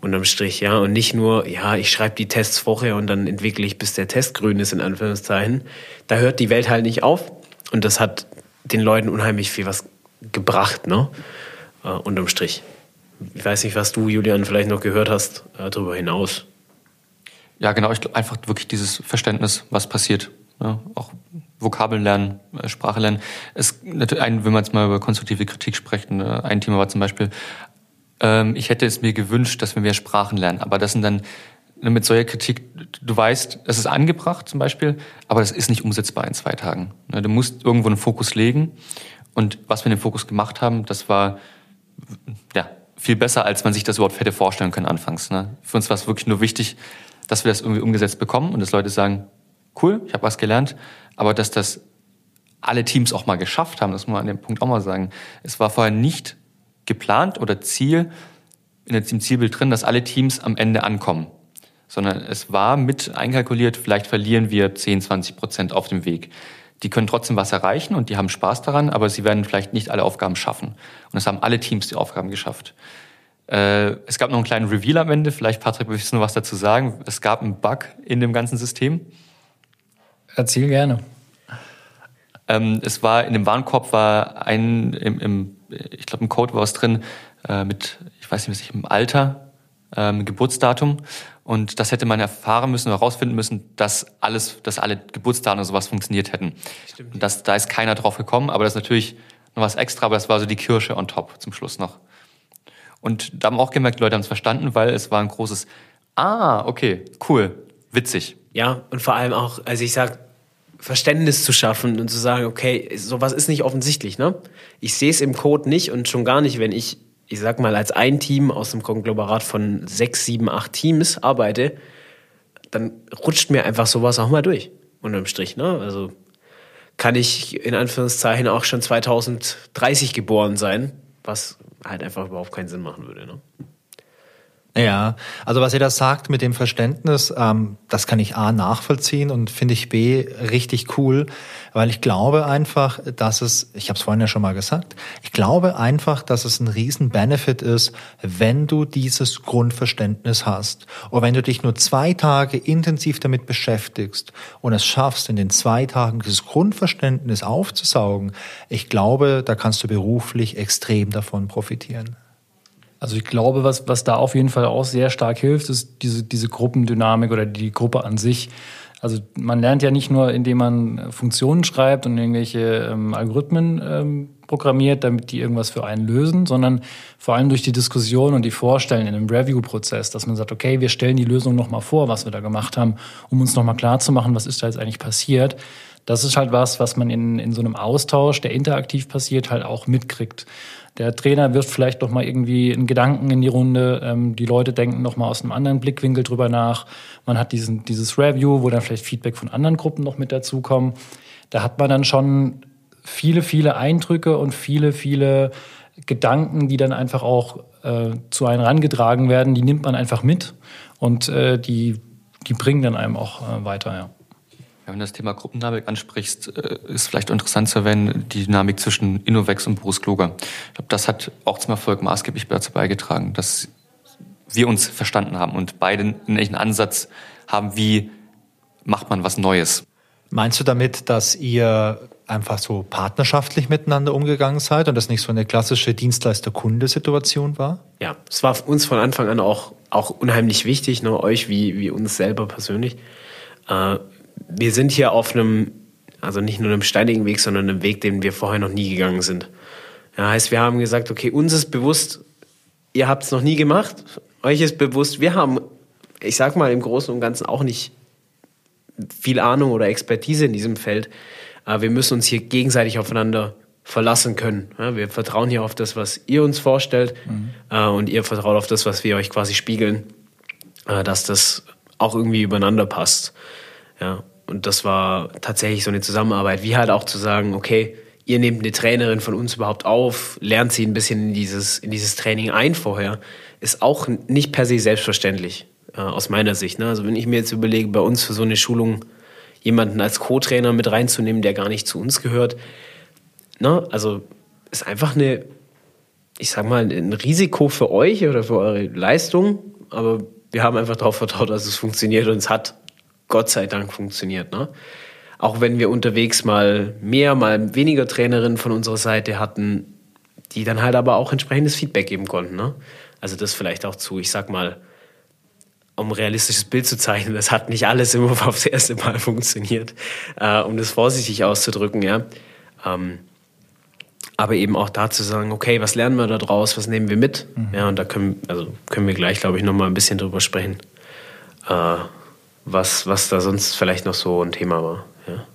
unterm Strich, ja, und nicht nur, ja, ich schreibe die Tests vorher und dann entwickle ich, bis der Test grün ist, in Anführungszeichen. Da hört die Welt halt nicht auf und das hat den Leuten unheimlich viel was gebracht, ne, uh, unterm Strich. Ich weiß nicht, was du, Julian, vielleicht noch gehört hast, äh, darüber hinaus. Ja, genau, ich glaube einfach wirklich dieses Verständnis, was passiert ja, auch Vokabeln lernen, äh, Sprache lernen. Es, wenn man jetzt mal über konstruktive Kritik spricht, ne, ein Thema war zum Beispiel, ähm, ich hätte es mir gewünscht, dass wir mehr Sprachen lernen. Aber das sind dann ne, mit solcher Kritik, du weißt, es ist angebracht zum Beispiel, aber das ist nicht umsetzbar in zwei Tagen. Ne, du musst irgendwo einen Fokus legen. Und was wir in dem Fokus gemacht haben, das war ja viel besser, als man sich das überhaupt hätte vorstellen können anfangs. Ne? Für uns war es wirklich nur wichtig, dass wir das irgendwie umgesetzt bekommen und dass Leute sagen, cool, ich habe was gelernt, aber dass das alle Teams auch mal geschafft haben, das muss man an dem Punkt auch mal sagen. Es war vorher nicht geplant oder Ziel, in dem Zielbild drin, dass alle Teams am Ende ankommen, sondern es war mit einkalkuliert, vielleicht verlieren wir 10, 20 Prozent auf dem Weg. Die können trotzdem was erreichen und die haben Spaß daran, aber sie werden vielleicht nicht alle Aufgaben schaffen. Und es haben alle Teams die Aufgaben geschafft. Äh, es gab noch einen kleinen Reveal am Ende, vielleicht Patrick, willst du noch was dazu sagen? Es gab einen Bug in dem ganzen System. Erzähl gerne. Ähm, es war in dem Warenkorb war ein, im, im, ich glaube im Code war was drin äh, mit, ich weiß nicht, was ich im Alter, ähm, Geburtsdatum. Und das hätte man erfahren müssen oder herausfinden müssen, dass alles, dass alle Geburtsdaten oder sowas funktioniert hätten. Stimmt. Und das, da ist keiner drauf gekommen, aber das ist natürlich noch was extra, aber das war so die Kirsche on top zum Schluss noch. Und da haben auch gemerkt, die Leute haben es verstanden, weil es war ein großes, ah, okay, cool, witzig. Ja, und vor allem auch, also ich sag, Verständnis zu schaffen und zu sagen, okay, sowas ist nicht offensichtlich, ne? Ich sehe es im Code nicht und schon gar nicht, wenn ich, ich sag mal, als ein Team aus einem Konglomerat von sechs, sieben, acht Teams arbeite, dann rutscht mir einfach sowas auch mal durch, unterm Strich, ne? Also kann ich in Anführungszeichen auch schon 2030 geboren sein, was halt einfach überhaupt keinen Sinn machen würde, ne? Ja, also was ihr da sagt mit dem Verständnis, ähm, das kann ich A nachvollziehen und finde ich B richtig cool, weil ich glaube einfach, dass es, ich habe es vorhin ja schon mal gesagt, ich glaube einfach, dass es ein riesen Benefit ist, wenn du dieses Grundverständnis hast. Und wenn du dich nur zwei Tage intensiv damit beschäftigst und es schaffst, in den zwei Tagen dieses Grundverständnis aufzusaugen, ich glaube, da kannst du beruflich extrem davon profitieren. Also ich glaube, was, was da auf jeden Fall auch sehr stark hilft, ist diese, diese Gruppendynamik oder die Gruppe an sich. Also man lernt ja nicht nur, indem man Funktionen schreibt und irgendwelche ähm, Algorithmen ähm, programmiert, damit die irgendwas für einen lösen, sondern vor allem durch die Diskussion und die Vorstellen in einem Review-Prozess, dass man sagt, okay, wir stellen die Lösung nochmal vor, was wir da gemacht haben, um uns nochmal klarzumachen, was ist da jetzt eigentlich passiert. Das ist halt was, was man in, in so einem Austausch, der interaktiv passiert, halt auch mitkriegt. Der Trainer wirft vielleicht noch mal irgendwie einen Gedanken in die Runde. Ähm, die Leute denken noch mal aus einem anderen Blickwinkel drüber nach. Man hat diesen, dieses Review, wo dann vielleicht Feedback von anderen Gruppen noch mit dazukommen. Da hat man dann schon viele, viele Eindrücke und viele, viele Gedanken, die dann einfach auch äh, zu einem rangetragen werden. Die nimmt man einfach mit und äh, die, die bringen dann einem auch äh, weiter. Ja. Ja, wenn du das Thema Gruppendynamik ansprichst, äh, ist vielleicht interessant zu erwähnen, die Dynamik zwischen Innovex und Boris Kluger. Ich glaube, das hat auch zum Erfolg maßgeblich dazu beigetragen, dass wir uns verstanden haben und beide einen echten Ansatz haben, wie macht man was Neues. Meinst du damit, dass ihr einfach so partnerschaftlich miteinander umgegangen seid und das nicht so eine klassische Dienstleister-Kunde-Situation war? Ja, es war uns von Anfang an auch auch unheimlich wichtig, ne, euch wie, wie uns selber persönlich. Äh, wir sind hier auf einem, also nicht nur einem steinigen Weg, sondern einem Weg, den wir vorher noch nie gegangen sind. Ja, heißt, wir haben gesagt, okay, uns ist bewusst, ihr habt es noch nie gemacht, euch ist bewusst, wir haben, ich sag mal, im Großen und Ganzen auch nicht viel Ahnung oder Expertise in diesem Feld. Aber wir müssen uns hier gegenseitig aufeinander verlassen können. Ja, wir vertrauen hier auf das, was ihr uns vorstellt mhm. äh, und ihr vertraut auf das, was wir euch quasi spiegeln, äh, dass das auch irgendwie übereinander passt. Ja, und das war tatsächlich so eine Zusammenarbeit, wie halt auch zu sagen, okay, ihr nehmt eine Trainerin von uns überhaupt auf, lernt sie ein bisschen in dieses, in dieses Training ein vorher, ist auch nicht per se selbstverständlich, äh, aus meiner Sicht. Ne? Also wenn ich mir jetzt überlege, bei uns für so eine Schulung jemanden als Co-Trainer mit reinzunehmen, der gar nicht zu uns gehört, ne? also ist einfach eine, ich sag mal, ein Risiko für euch oder für eure Leistung, aber wir haben einfach darauf vertraut, dass es funktioniert und es hat Gott sei Dank funktioniert. Ne? Auch wenn wir unterwegs mal mehr, mal weniger Trainerinnen von unserer Seite hatten, die dann halt aber auch entsprechendes Feedback geben konnten. Ne? Also das vielleicht auch zu, ich sag mal, um ein realistisches Bild zu zeichnen, das hat nicht alles immer aufs erste Mal funktioniert, äh, um das vorsichtig auszudrücken, ja. Ähm, aber eben auch da zu sagen, okay, was lernen wir da draus, was nehmen wir mit? Mhm. Ja, und da können, also können wir gleich, glaube ich, nochmal ein bisschen drüber sprechen. Äh, was, was da sonst vielleicht noch so ein Thema war. Ja.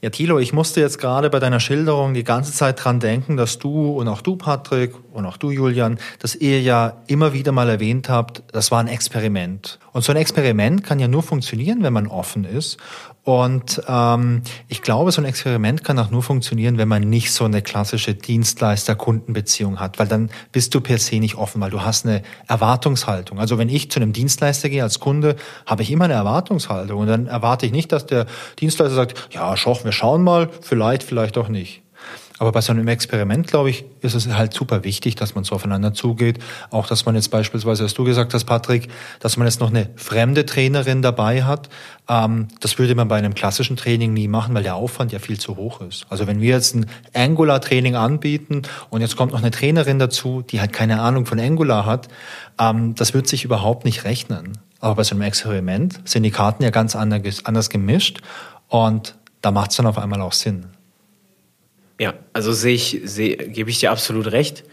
Ja, Thilo, ich musste jetzt gerade bei deiner Schilderung die ganze Zeit dran denken, dass du und auch du, Patrick, und auch du, Julian, dass ihr ja immer wieder mal erwähnt habt, das war ein Experiment. Und so ein Experiment kann ja nur funktionieren, wenn man offen ist. Und ähm, ich glaube, so ein Experiment kann auch nur funktionieren, wenn man nicht so eine klassische Dienstleister-Kundenbeziehung hat, weil dann bist du per se nicht offen, weil du hast eine Erwartungshaltung. Also wenn ich zu einem Dienstleister gehe als Kunde, habe ich immer eine Erwartungshaltung und dann erwarte ich nicht, dass der Dienstleister sagt, ja, Schoch, wir schauen mal, vielleicht, vielleicht auch nicht. Aber bei so einem Experiment, glaube ich, ist es halt super wichtig, dass man so aufeinander zugeht. Auch, dass man jetzt beispielsweise, was du gesagt hast, Patrick, dass man jetzt noch eine fremde Trainerin dabei hat. Ähm, das würde man bei einem klassischen Training nie machen, weil der Aufwand ja viel zu hoch ist. Also wenn wir jetzt ein Angular-Training anbieten und jetzt kommt noch eine Trainerin dazu, die halt keine Ahnung von Angular hat, ähm, das wird sich überhaupt nicht rechnen. Aber bei so einem Experiment sind die Karten ja ganz anders gemischt und da macht es dann auf einmal auch Sinn. Ja, also sehe ich, sehe, gebe ich dir absolut recht.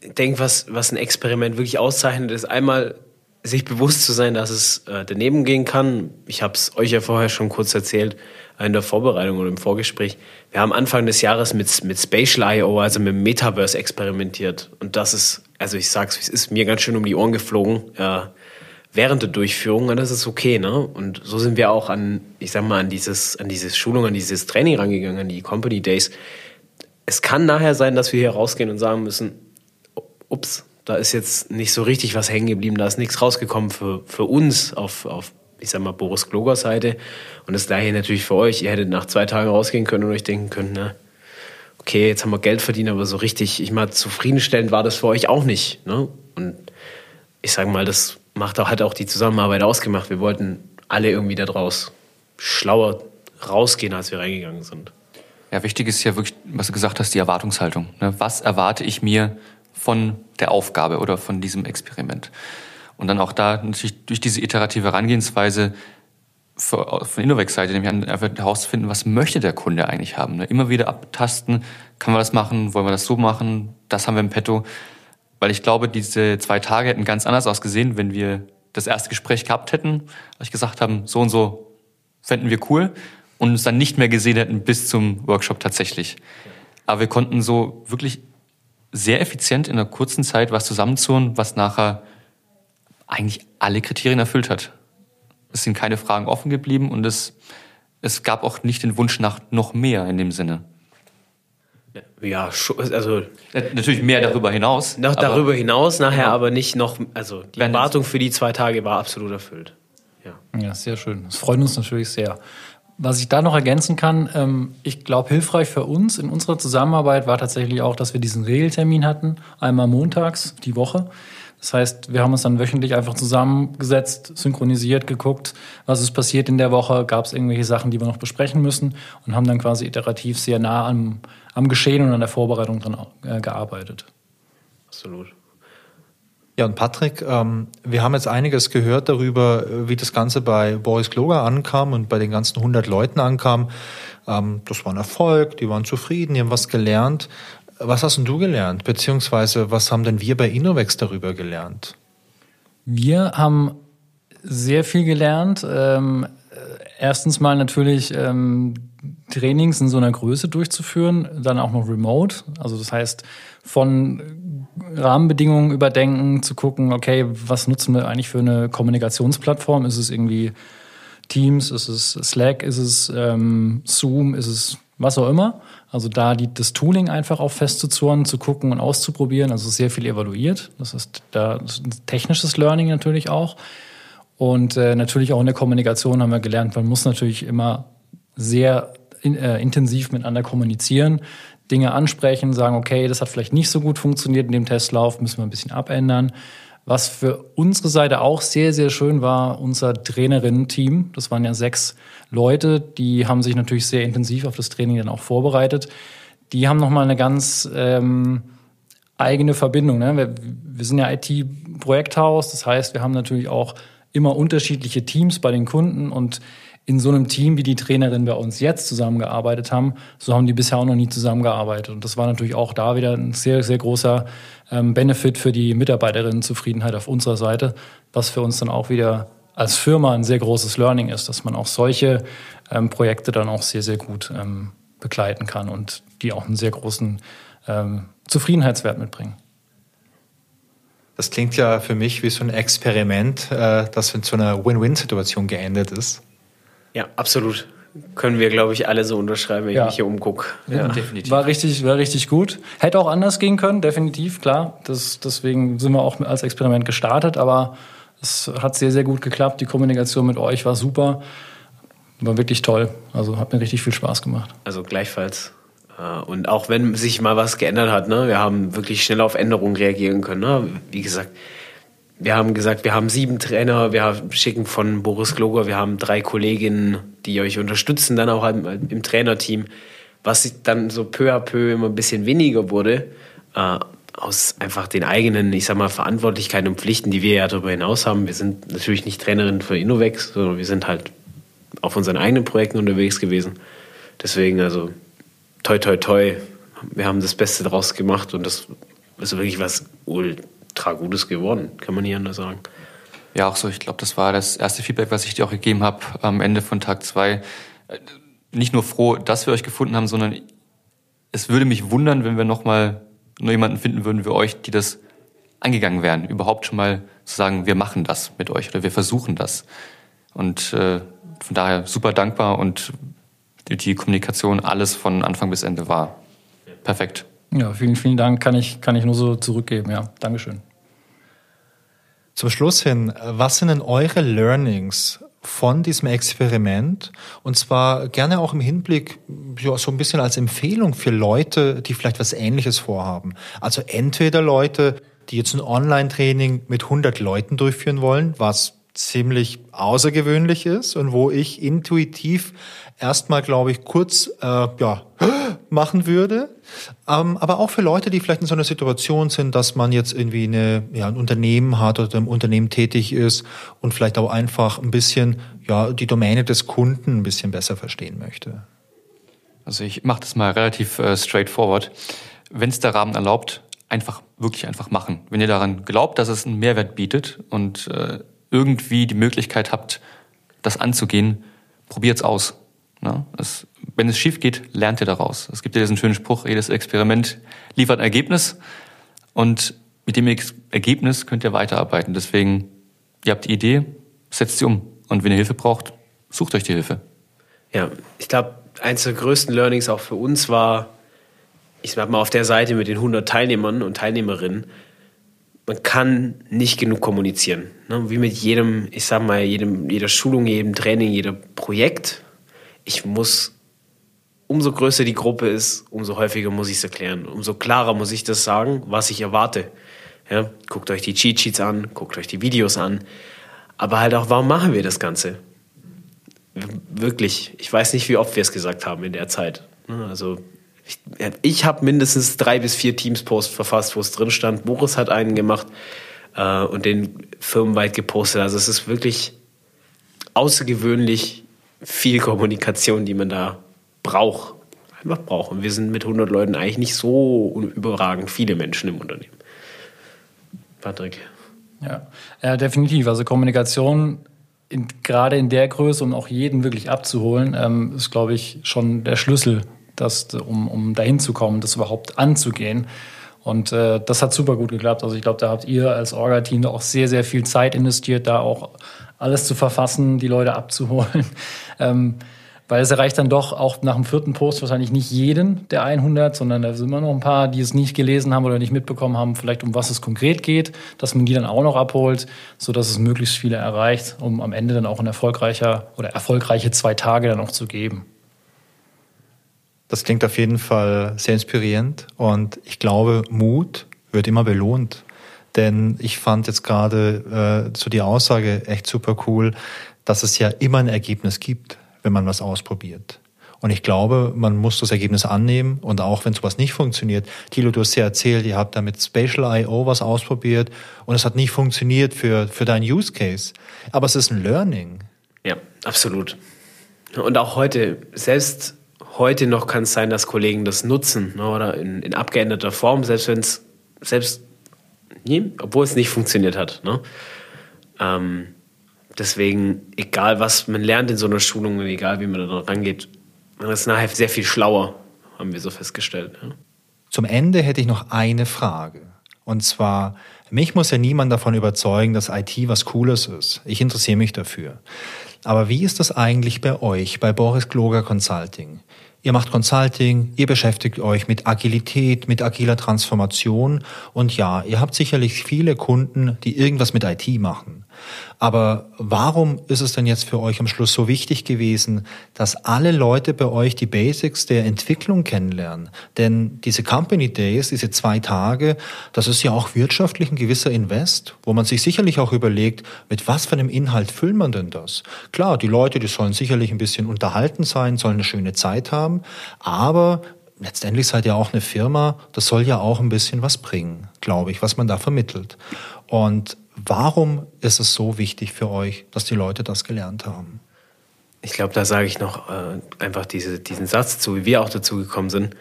Ich denke, was, was ein Experiment wirklich auszeichnet, ist einmal sich bewusst zu sein, dass es äh, daneben gehen kann. Ich habe es euch ja vorher schon kurz erzählt in der Vorbereitung oder im Vorgespräch. Wir haben Anfang des Jahres mit, mit Spatial I.O., also mit dem Metaverse experimentiert. Und das ist, also ich sag's, es ist mir ganz schön um die Ohren geflogen. Äh, während der Durchführung das ist okay, ne? Und so sind wir auch an, ich sag mal, an dieses, an dieses Schulung, an dieses Training rangegangen, an die Company Days. Es kann nachher sein, dass wir hier rausgehen und sagen müssen, ups, da ist jetzt nicht so richtig was hängen geblieben, da ist nichts rausgekommen für, für uns auf, auf, ich sag mal, Boris Klogers Seite. Und das gleiche natürlich für euch. Ihr hättet nach zwei Tagen rausgehen können und euch denken können, na, okay, jetzt haben wir Geld verdient, aber so richtig, ich mal, zufriedenstellend war das für euch auch nicht. Ne? Und ich sage mal, das macht auch, hat auch die Zusammenarbeit ausgemacht. Wir wollten alle irgendwie da draus schlauer rausgehen, als wir reingegangen sind. Ja, wichtig ist ja wirklich, was du gesagt hast, die Erwartungshaltung. Ne? Was erwarte ich mir von der Aufgabe oder von diesem Experiment? Und dann auch da natürlich durch diese iterative Herangehensweise von Innovex-Seite nämlich einfach herauszufinden, was möchte der Kunde eigentlich haben. Ne? Immer wieder abtasten, kann man das machen, wollen wir das so machen, das haben wir im Petto. Weil ich glaube, diese zwei Tage hätten ganz anders ausgesehen, wenn wir das erste Gespräch gehabt hätten, als ich gesagt haben, so und so fänden wir cool und uns dann nicht mehr gesehen hätten bis zum Workshop tatsächlich. Aber wir konnten so wirklich sehr effizient in einer kurzen Zeit was zusammenzuholen, was nachher eigentlich alle Kriterien erfüllt hat. Es sind keine Fragen offen geblieben und es, es gab auch nicht den Wunsch nach noch mehr in dem Sinne. Ja, also natürlich mehr darüber hinaus. Noch darüber hinaus nachher, genau. aber nicht noch, also die Erwartung für die zwei Tage war absolut erfüllt. Ja, ja sehr schön. Das freut uns natürlich sehr. Was ich da noch ergänzen kann, ähm, ich glaube, hilfreich für uns in unserer Zusammenarbeit war tatsächlich auch, dass wir diesen Regeltermin hatten, einmal montags die Woche. Das heißt, wir haben uns dann wöchentlich einfach zusammengesetzt, synchronisiert, geguckt, was ist passiert in der Woche, gab es irgendwelche Sachen, die wir noch besprechen müssen und haben dann quasi iterativ sehr nah am, am Geschehen und an der Vorbereitung dran äh, gearbeitet. Absolut. Ja, und Patrick, ähm, wir haben jetzt einiges gehört darüber, wie das Ganze bei Boris Kloger ankam und bei den ganzen 100 Leuten ankam. Ähm, das war ein Erfolg, die waren zufrieden, die haben was gelernt. Was hast denn du gelernt? Beziehungsweise was haben denn wir bei Innovex darüber gelernt? Wir haben sehr viel gelernt. Ähm, erstens mal natürlich ähm, Trainings in so einer Größe durchzuführen, dann auch noch remote. Also das heißt, von Rahmenbedingungen überdenken, zu gucken, okay, was nutzen wir eigentlich für eine Kommunikationsplattform? Ist es irgendwie Teams, ist es Slack, ist es ähm, Zoom, ist es was auch immer? Also da die, das Tooling einfach auch festzuzurren, zu gucken und auszuprobieren. Also sehr viel evaluiert. Das ist da das ist technisches Learning natürlich auch. Und äh, natürlich auch in der Kommunikation haben wir gelernt, man muss natürlich immer sehr in, äh, intensiv miteinander kommunizieren, Dinge ansprechen, sagen, okay, das hat vielleicht nicht so gut funktioniert in dem Testlauf, müssen wir ein bisschen abändern. Was für unsere Seite auch sehr, sehr schön war, unser Trainerinnen-Team. Das waren ja sechs Leute, die haben sich natürlich sehr intensiv auf das Training dann auch vorbereitet. Die haben nochmal eine ganz ähm, eigene Verbindung. Ne? Wir, wir sind ja IT-Projekthaus, das heißt, wir haben natürlich auch immer unterschiedliche Teams bei den Kunden und in so einem Team, wie die Trainerinnen bei uns jetzt zusammengearbeitet haben, so haben die bisher auch noch nie zusammengearbeitet. Und das war natürlich auch da wieder ein sehr, sehr großer ähm, Benefit für die Mitarbeiterinnenzufriedenheit auf unserer Seite, was für uns dann auch wieder als Firma ein sehr großes Learning ist, dass man auch solche ähm, Projekte dann auch sehr, sehr gut ähm, begleiten kann und die auch einen sehr großen ähm, Zufriedenheitswert mitbringen. Das klingt ja für mich wie so ein Experiment, äh, das in so einer Win-Win-Situation geendet ist. Ja, absolut. Können wir, glaube ich, alle so unterschreiben, wenn ja. ich mich hier umgucke. Ja, ja, definitiv. War richtig, war richtig gut. Hätte auch anders gehen können, definitiv, klar. Das, deswegen sind wir auch als Experiment gestartet, aber es hat sehr, sehr gut geklappt. Die Kommunikation mit euch war super. War wirklich toll. Also hat mir richtig viel Spaß gemacht. Also gleichfalls. Äh, und auch wenn sich mal was geändert hat, ne, wir haben wirklich schnell auf Änderungen reagieren können. Ne? Wie gesagt, wir haben gesagt, wir haben sieben Trainer, wir schicken von Boris Gloger, wir haben drei Kolleginnen, die euch unterstützen, dann auch im, im Trainerteam, was dann so peu à peu immer ein bisschen weniger wurde, äh, aus einfach den eigenen, ich sag mal, Verantwortlichkeiten und Pflichten, die wir ja darüber hinaus haben. Wir sind natürlich nicht Trainerin für Innovex, sondern wir sind halt auf unseren eigenen Projekten unterwegs gewesen. Deswegen, also, toi, toi, toi, wir haben das Beste daraus gemacht und das ist wirklich was ultra Gutes geworden, kann man nicht anders sagen. Ja, auch so. Ich glaube, das war das erste Feedback, was ich dir auch gegeben habe am Ende von Tag zwei. Nicht nur froh, dass wir euch gefunden haben, sondern es würde mich wundern, wenn wir nochmal nur jemanden finden würden wie euch, die das angegangen wären. Überhaupt schon mal zu sagen, wir machen das mit euch oder wir versuchen das. Und äh, von daher super dankbar und die Kommunikation, alles von Anfang bis Ende war perfekt. Ja, vielen, vielen Dank. Kann ich, kann ich nur so zurückgeben. Ja, Dankeschön. Zum Schluss hin, was sind denn eure Learnings von diesem Experiment? Und zwar gerne auch im Hinblick, ja, so ein bisschen als Empfehlung für Leute, die vielleicht was Ähnliches vorhaben. Also entweder Leute, die jetzt ein Online-Training mit 100 Leuten durchführen wollen, was ziemlich außergewöhnlich ist und wo ich intuitiv erstmal, glaube ich, kurz äh, ja, machen würde. Ähm, aber auch für Leute, die vielleicht in so einer Situation sind, dass man jetzt irgendwie eine, ja, ein Unternehmen hat oder im Unternehmen tätig ist und vielleicht auch einfach ein bisschen ja, die Domäne des Kunden ein bisschen besser verstehen möchte. Also ich mache das mal relativ äh, straightforward. Wenn es der Rahmen erlaubt, einfach wirklich einfach machen. Wenn ihr daran glaubt, dass es einen Mehrwert bietet und äh, irgendwie die Möglichkeit habt, das anzugehen, probiert's aus. Ne? Es, wenn es schief geht, lernt ihr daraus. Es gibt ja diesen schönen Spruch, jedes Experiment liefert ein Ergebnis und mit dem Ergebnis könnt ihr weiterarbeiten. Deswegen, ihr habt die Idee, setzt sie um. Und wenn ihr Hilfe braucht, sucht euch die Hilfe. Ja, ich glaube, eins der größten Learnings auch für uns war, ich sag mal, auf der Seite mit den 100 Teilnehmern und Teilnehmerinnen, man kann nicht genug kommunizieren. Ne? Wie mit jedem, ich sag mal, jedem, jeder Schulung, jedem Training, jedem Projekt, ich muss, umso größer die Gruppe ist, umso häufiger muss ich es erklären. Umso klarer muss ich das sagen, was ich erwarte. Ja, guckt euch die Cheat Sheets an, guckt euch die Videos an. Aber halt auch, warum machen wir das Ganze? Wirklich, ich weiß nicht, wie oft wir es gesagt haben in der Zeit. Ne, also ich, ich habe mindestens drei bis vier Teams-Posts verfasst, wo es drin stand. Boris hat einen gemacht. äh, und den firmenweit gepostet. Also es ist wirklich außergewöhnlich viel Kommunikation, die man da braucht. Einfach braucht. Und wir sind mit 100 Leuten eigentlich nicht so überragend viele Menschen im Unternehmen. Patrick. Ja, ja definitiv. Also Kommunikation in, gerade in der Größe, um auch jeden wirklich abzuholen, ähm, ist, glaube ich, schon der Schlüssel, das, um, um dahin zu kommen, das überhaupt anzugehen. Und äh, das hat super gut geklappt. Also ich glaube, da habt ihr als Orga-Team auch sehr, sehr viel Zeit investiert, da auch alles zu verfassen, die Leute abzuholen. ähm, weil es erreicht dann doch auch nach dem vierten Post wahrscheinlich nicht jeden der 100, sondern da sind immer noch ein paar, die es nicht gelesen haben oder nicht mitbekommen haben, vielleicht um was es konkret geht, dass man die dann auch noch abholt, so dass es möglichst viele erreicht, um am Ende dann auch ein erfolgreicher oder erfolgreiche zwei Tage dann auch zu geben. Das klingt auf jeden Fall sehr inspirierend und ich glaube, Mut wird immer belohnt. Denn ich fand jetzt gerade äh, so die Aussage echt super cool, dass es ja immer ein Ergebnis gibt wenn man was ausprobiert. Und ich glaube, man muss das Ergebnis annehmen und auch wenn sowas nicht funktioniert. Thilo, du hast ja erzählt, ihr habt da mit Spatial I.O. was ausprobiert und es hat nicht funktioniert für, für deinen Use Case. Aber es ist ein Learning. Ja, absolut. Und auch heute, selbst heute noch kann es sein, dass Kollegen das nutzen ne, oder in, in abgeänderter Form, selbst wenn es, selbst, nee, obwohl es nicht funktioniert hat. Ne? Ähm, Deswegen, egal was man lernt in so einer Schulung egal wie man da rangeht, man ist nachher sehr viel schlauer, haben wir so festgestellt. Ja. Zum Ende hätte ich noch eine Frage. Und zwar, mich muss ja niemand davon überzeugen, dass IT was Cooles ist. Ich interessiere mich dafür. Aber wie ist das eigentlich bei euch, bei Boris Gloger Consulting? Ihr macht Consulting, ihr beschäftigt euch mit Agilität, mit agiler Transformation und ja, ihr habt sicherlich viele Kunden, die irgendwas mit IT machen. Aber warum ist es denn jetzt für euch am Schluss so wichtig gewesen, dass alle Leute bei euch die Basics der Entwicklung kennenlernen? Denn diese Company Days, diese zwei Tage, das ist ja auch wirtschaftlich ein gewisser Invest, wo man sich sicherlich auch überlegt, mit was für einem Inhalt füllt man denn das? Klar, die Leute, die sollen sicherlich ein bisschen unterhalten sein, sollen eine schöne Zeit haben, aber letztendlich seid ihr auch eine Firma, das soll ja auch ein bisschen was bringen, glaube ich, was man da vermittelt. Und Warum ist es so wichtig für euch, dass die Leute das gelernt haben? Ich glaube, da sage ich noch äh, einfach diese, diesen Satz zu, wie wir auch dazu gekommen sind.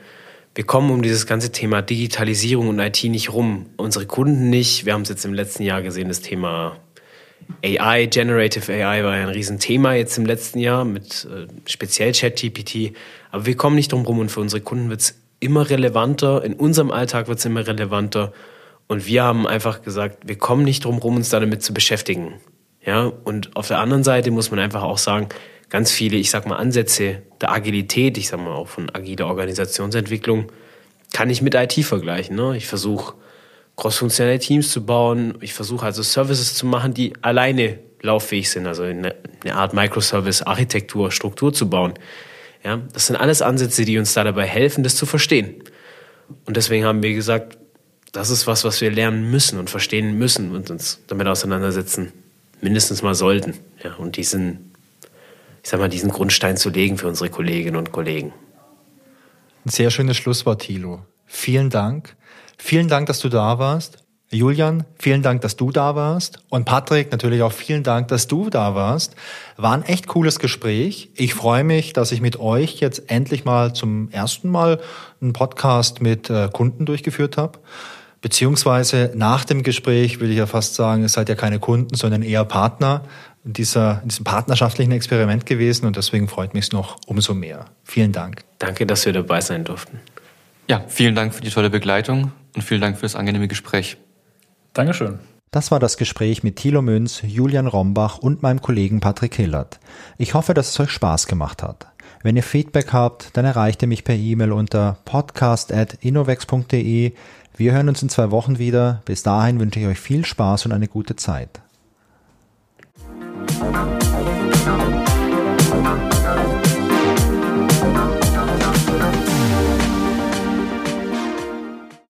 Wir kommen um dieses ganze Thema Digitalisierung und IT nicht rum. Unsere Kunden nicht. Wir haben es jetzt im letzten Jahr gesehen, das Thema AI, Generative AI war ja ein Riesenthema jetzt im letzten Jahr mit äh, speziell ChatGPT. Aber wir kommen nicht drum rum und für unsere Kunden wird es immer relevanter. In unserem Alltag wird es immer relevanter. Und wir haben einfach gesagt, wir kommen nicht drum rum, uns damit zu beschäftigen. Ja, und auf der anderen Seite muss man einfach auch sagen, ganz viele, ich sag mal, Ansätze der Agilität, ich sag mal auch von agiler Organisationsentwicklung, kann ich mit IT vergleichen. Ne? Ich versuche crossfunktionelle Teams zu bauen, ich versuche also Services zu machen, die alleine lauffähig sind, also eine, eine Art Microservice-Architektur, Struktur zu bauen. Ja, das sind alles Ansätze, die uns da dabei helfen, das zu verstehen. Und deswegen haben wir gesagt, das ist was, was wir lernen müssen und verstehen müssen und uns damit auseinandersetzen, mindestens mal sollten. Ja, und diesen, ich sag mal, diesen Grundstein zu legen für unsere Kolleginnen und Kollegen. Ein sehr schönes Schlusswort, Thilo. Vielen Dank. Vielen Dank, dass du da warst. Julian, vielen Dank, dass du da warst. Und Patrick, natürlich auch vielen Dank, dass du da warst. War ein echt cooles Gespräch. Ich freue mich, dass ich mit euch jetzt endlich mal zum ersten Mal einen Podcast mit äh, Kunden durchgeführt habe. Beziehungsweise nach dem Gespräch würde ich ja fast sagen, es seid ja keine Kunden, sondern eher Partner in, dieser, in diesem partnerschaftlichen Experiment gewesen und deswegen freut mich es noch umso mehr. Vielen Dank. Danke, dass wir dabei sein durften. Ja, vielen Dank für die tolle Begleitung und vielen Dank für das angenehme Gespräch. Dankeschön. Das war das Gespräch mit Thilo Münz, Julian Rombach und meinem Kollegen Patrick Hillert. Ich hoffe, dass es euch Spaß gemacht hat. Wenn ihr Feedback habt, dann erreicht ihr mich per E-Mail unter podcast.innovex.de. Wir hören uns in zwei Wochen wieder. Bis dahin wünsche ich euch viel Spaß und eine gute Zeit.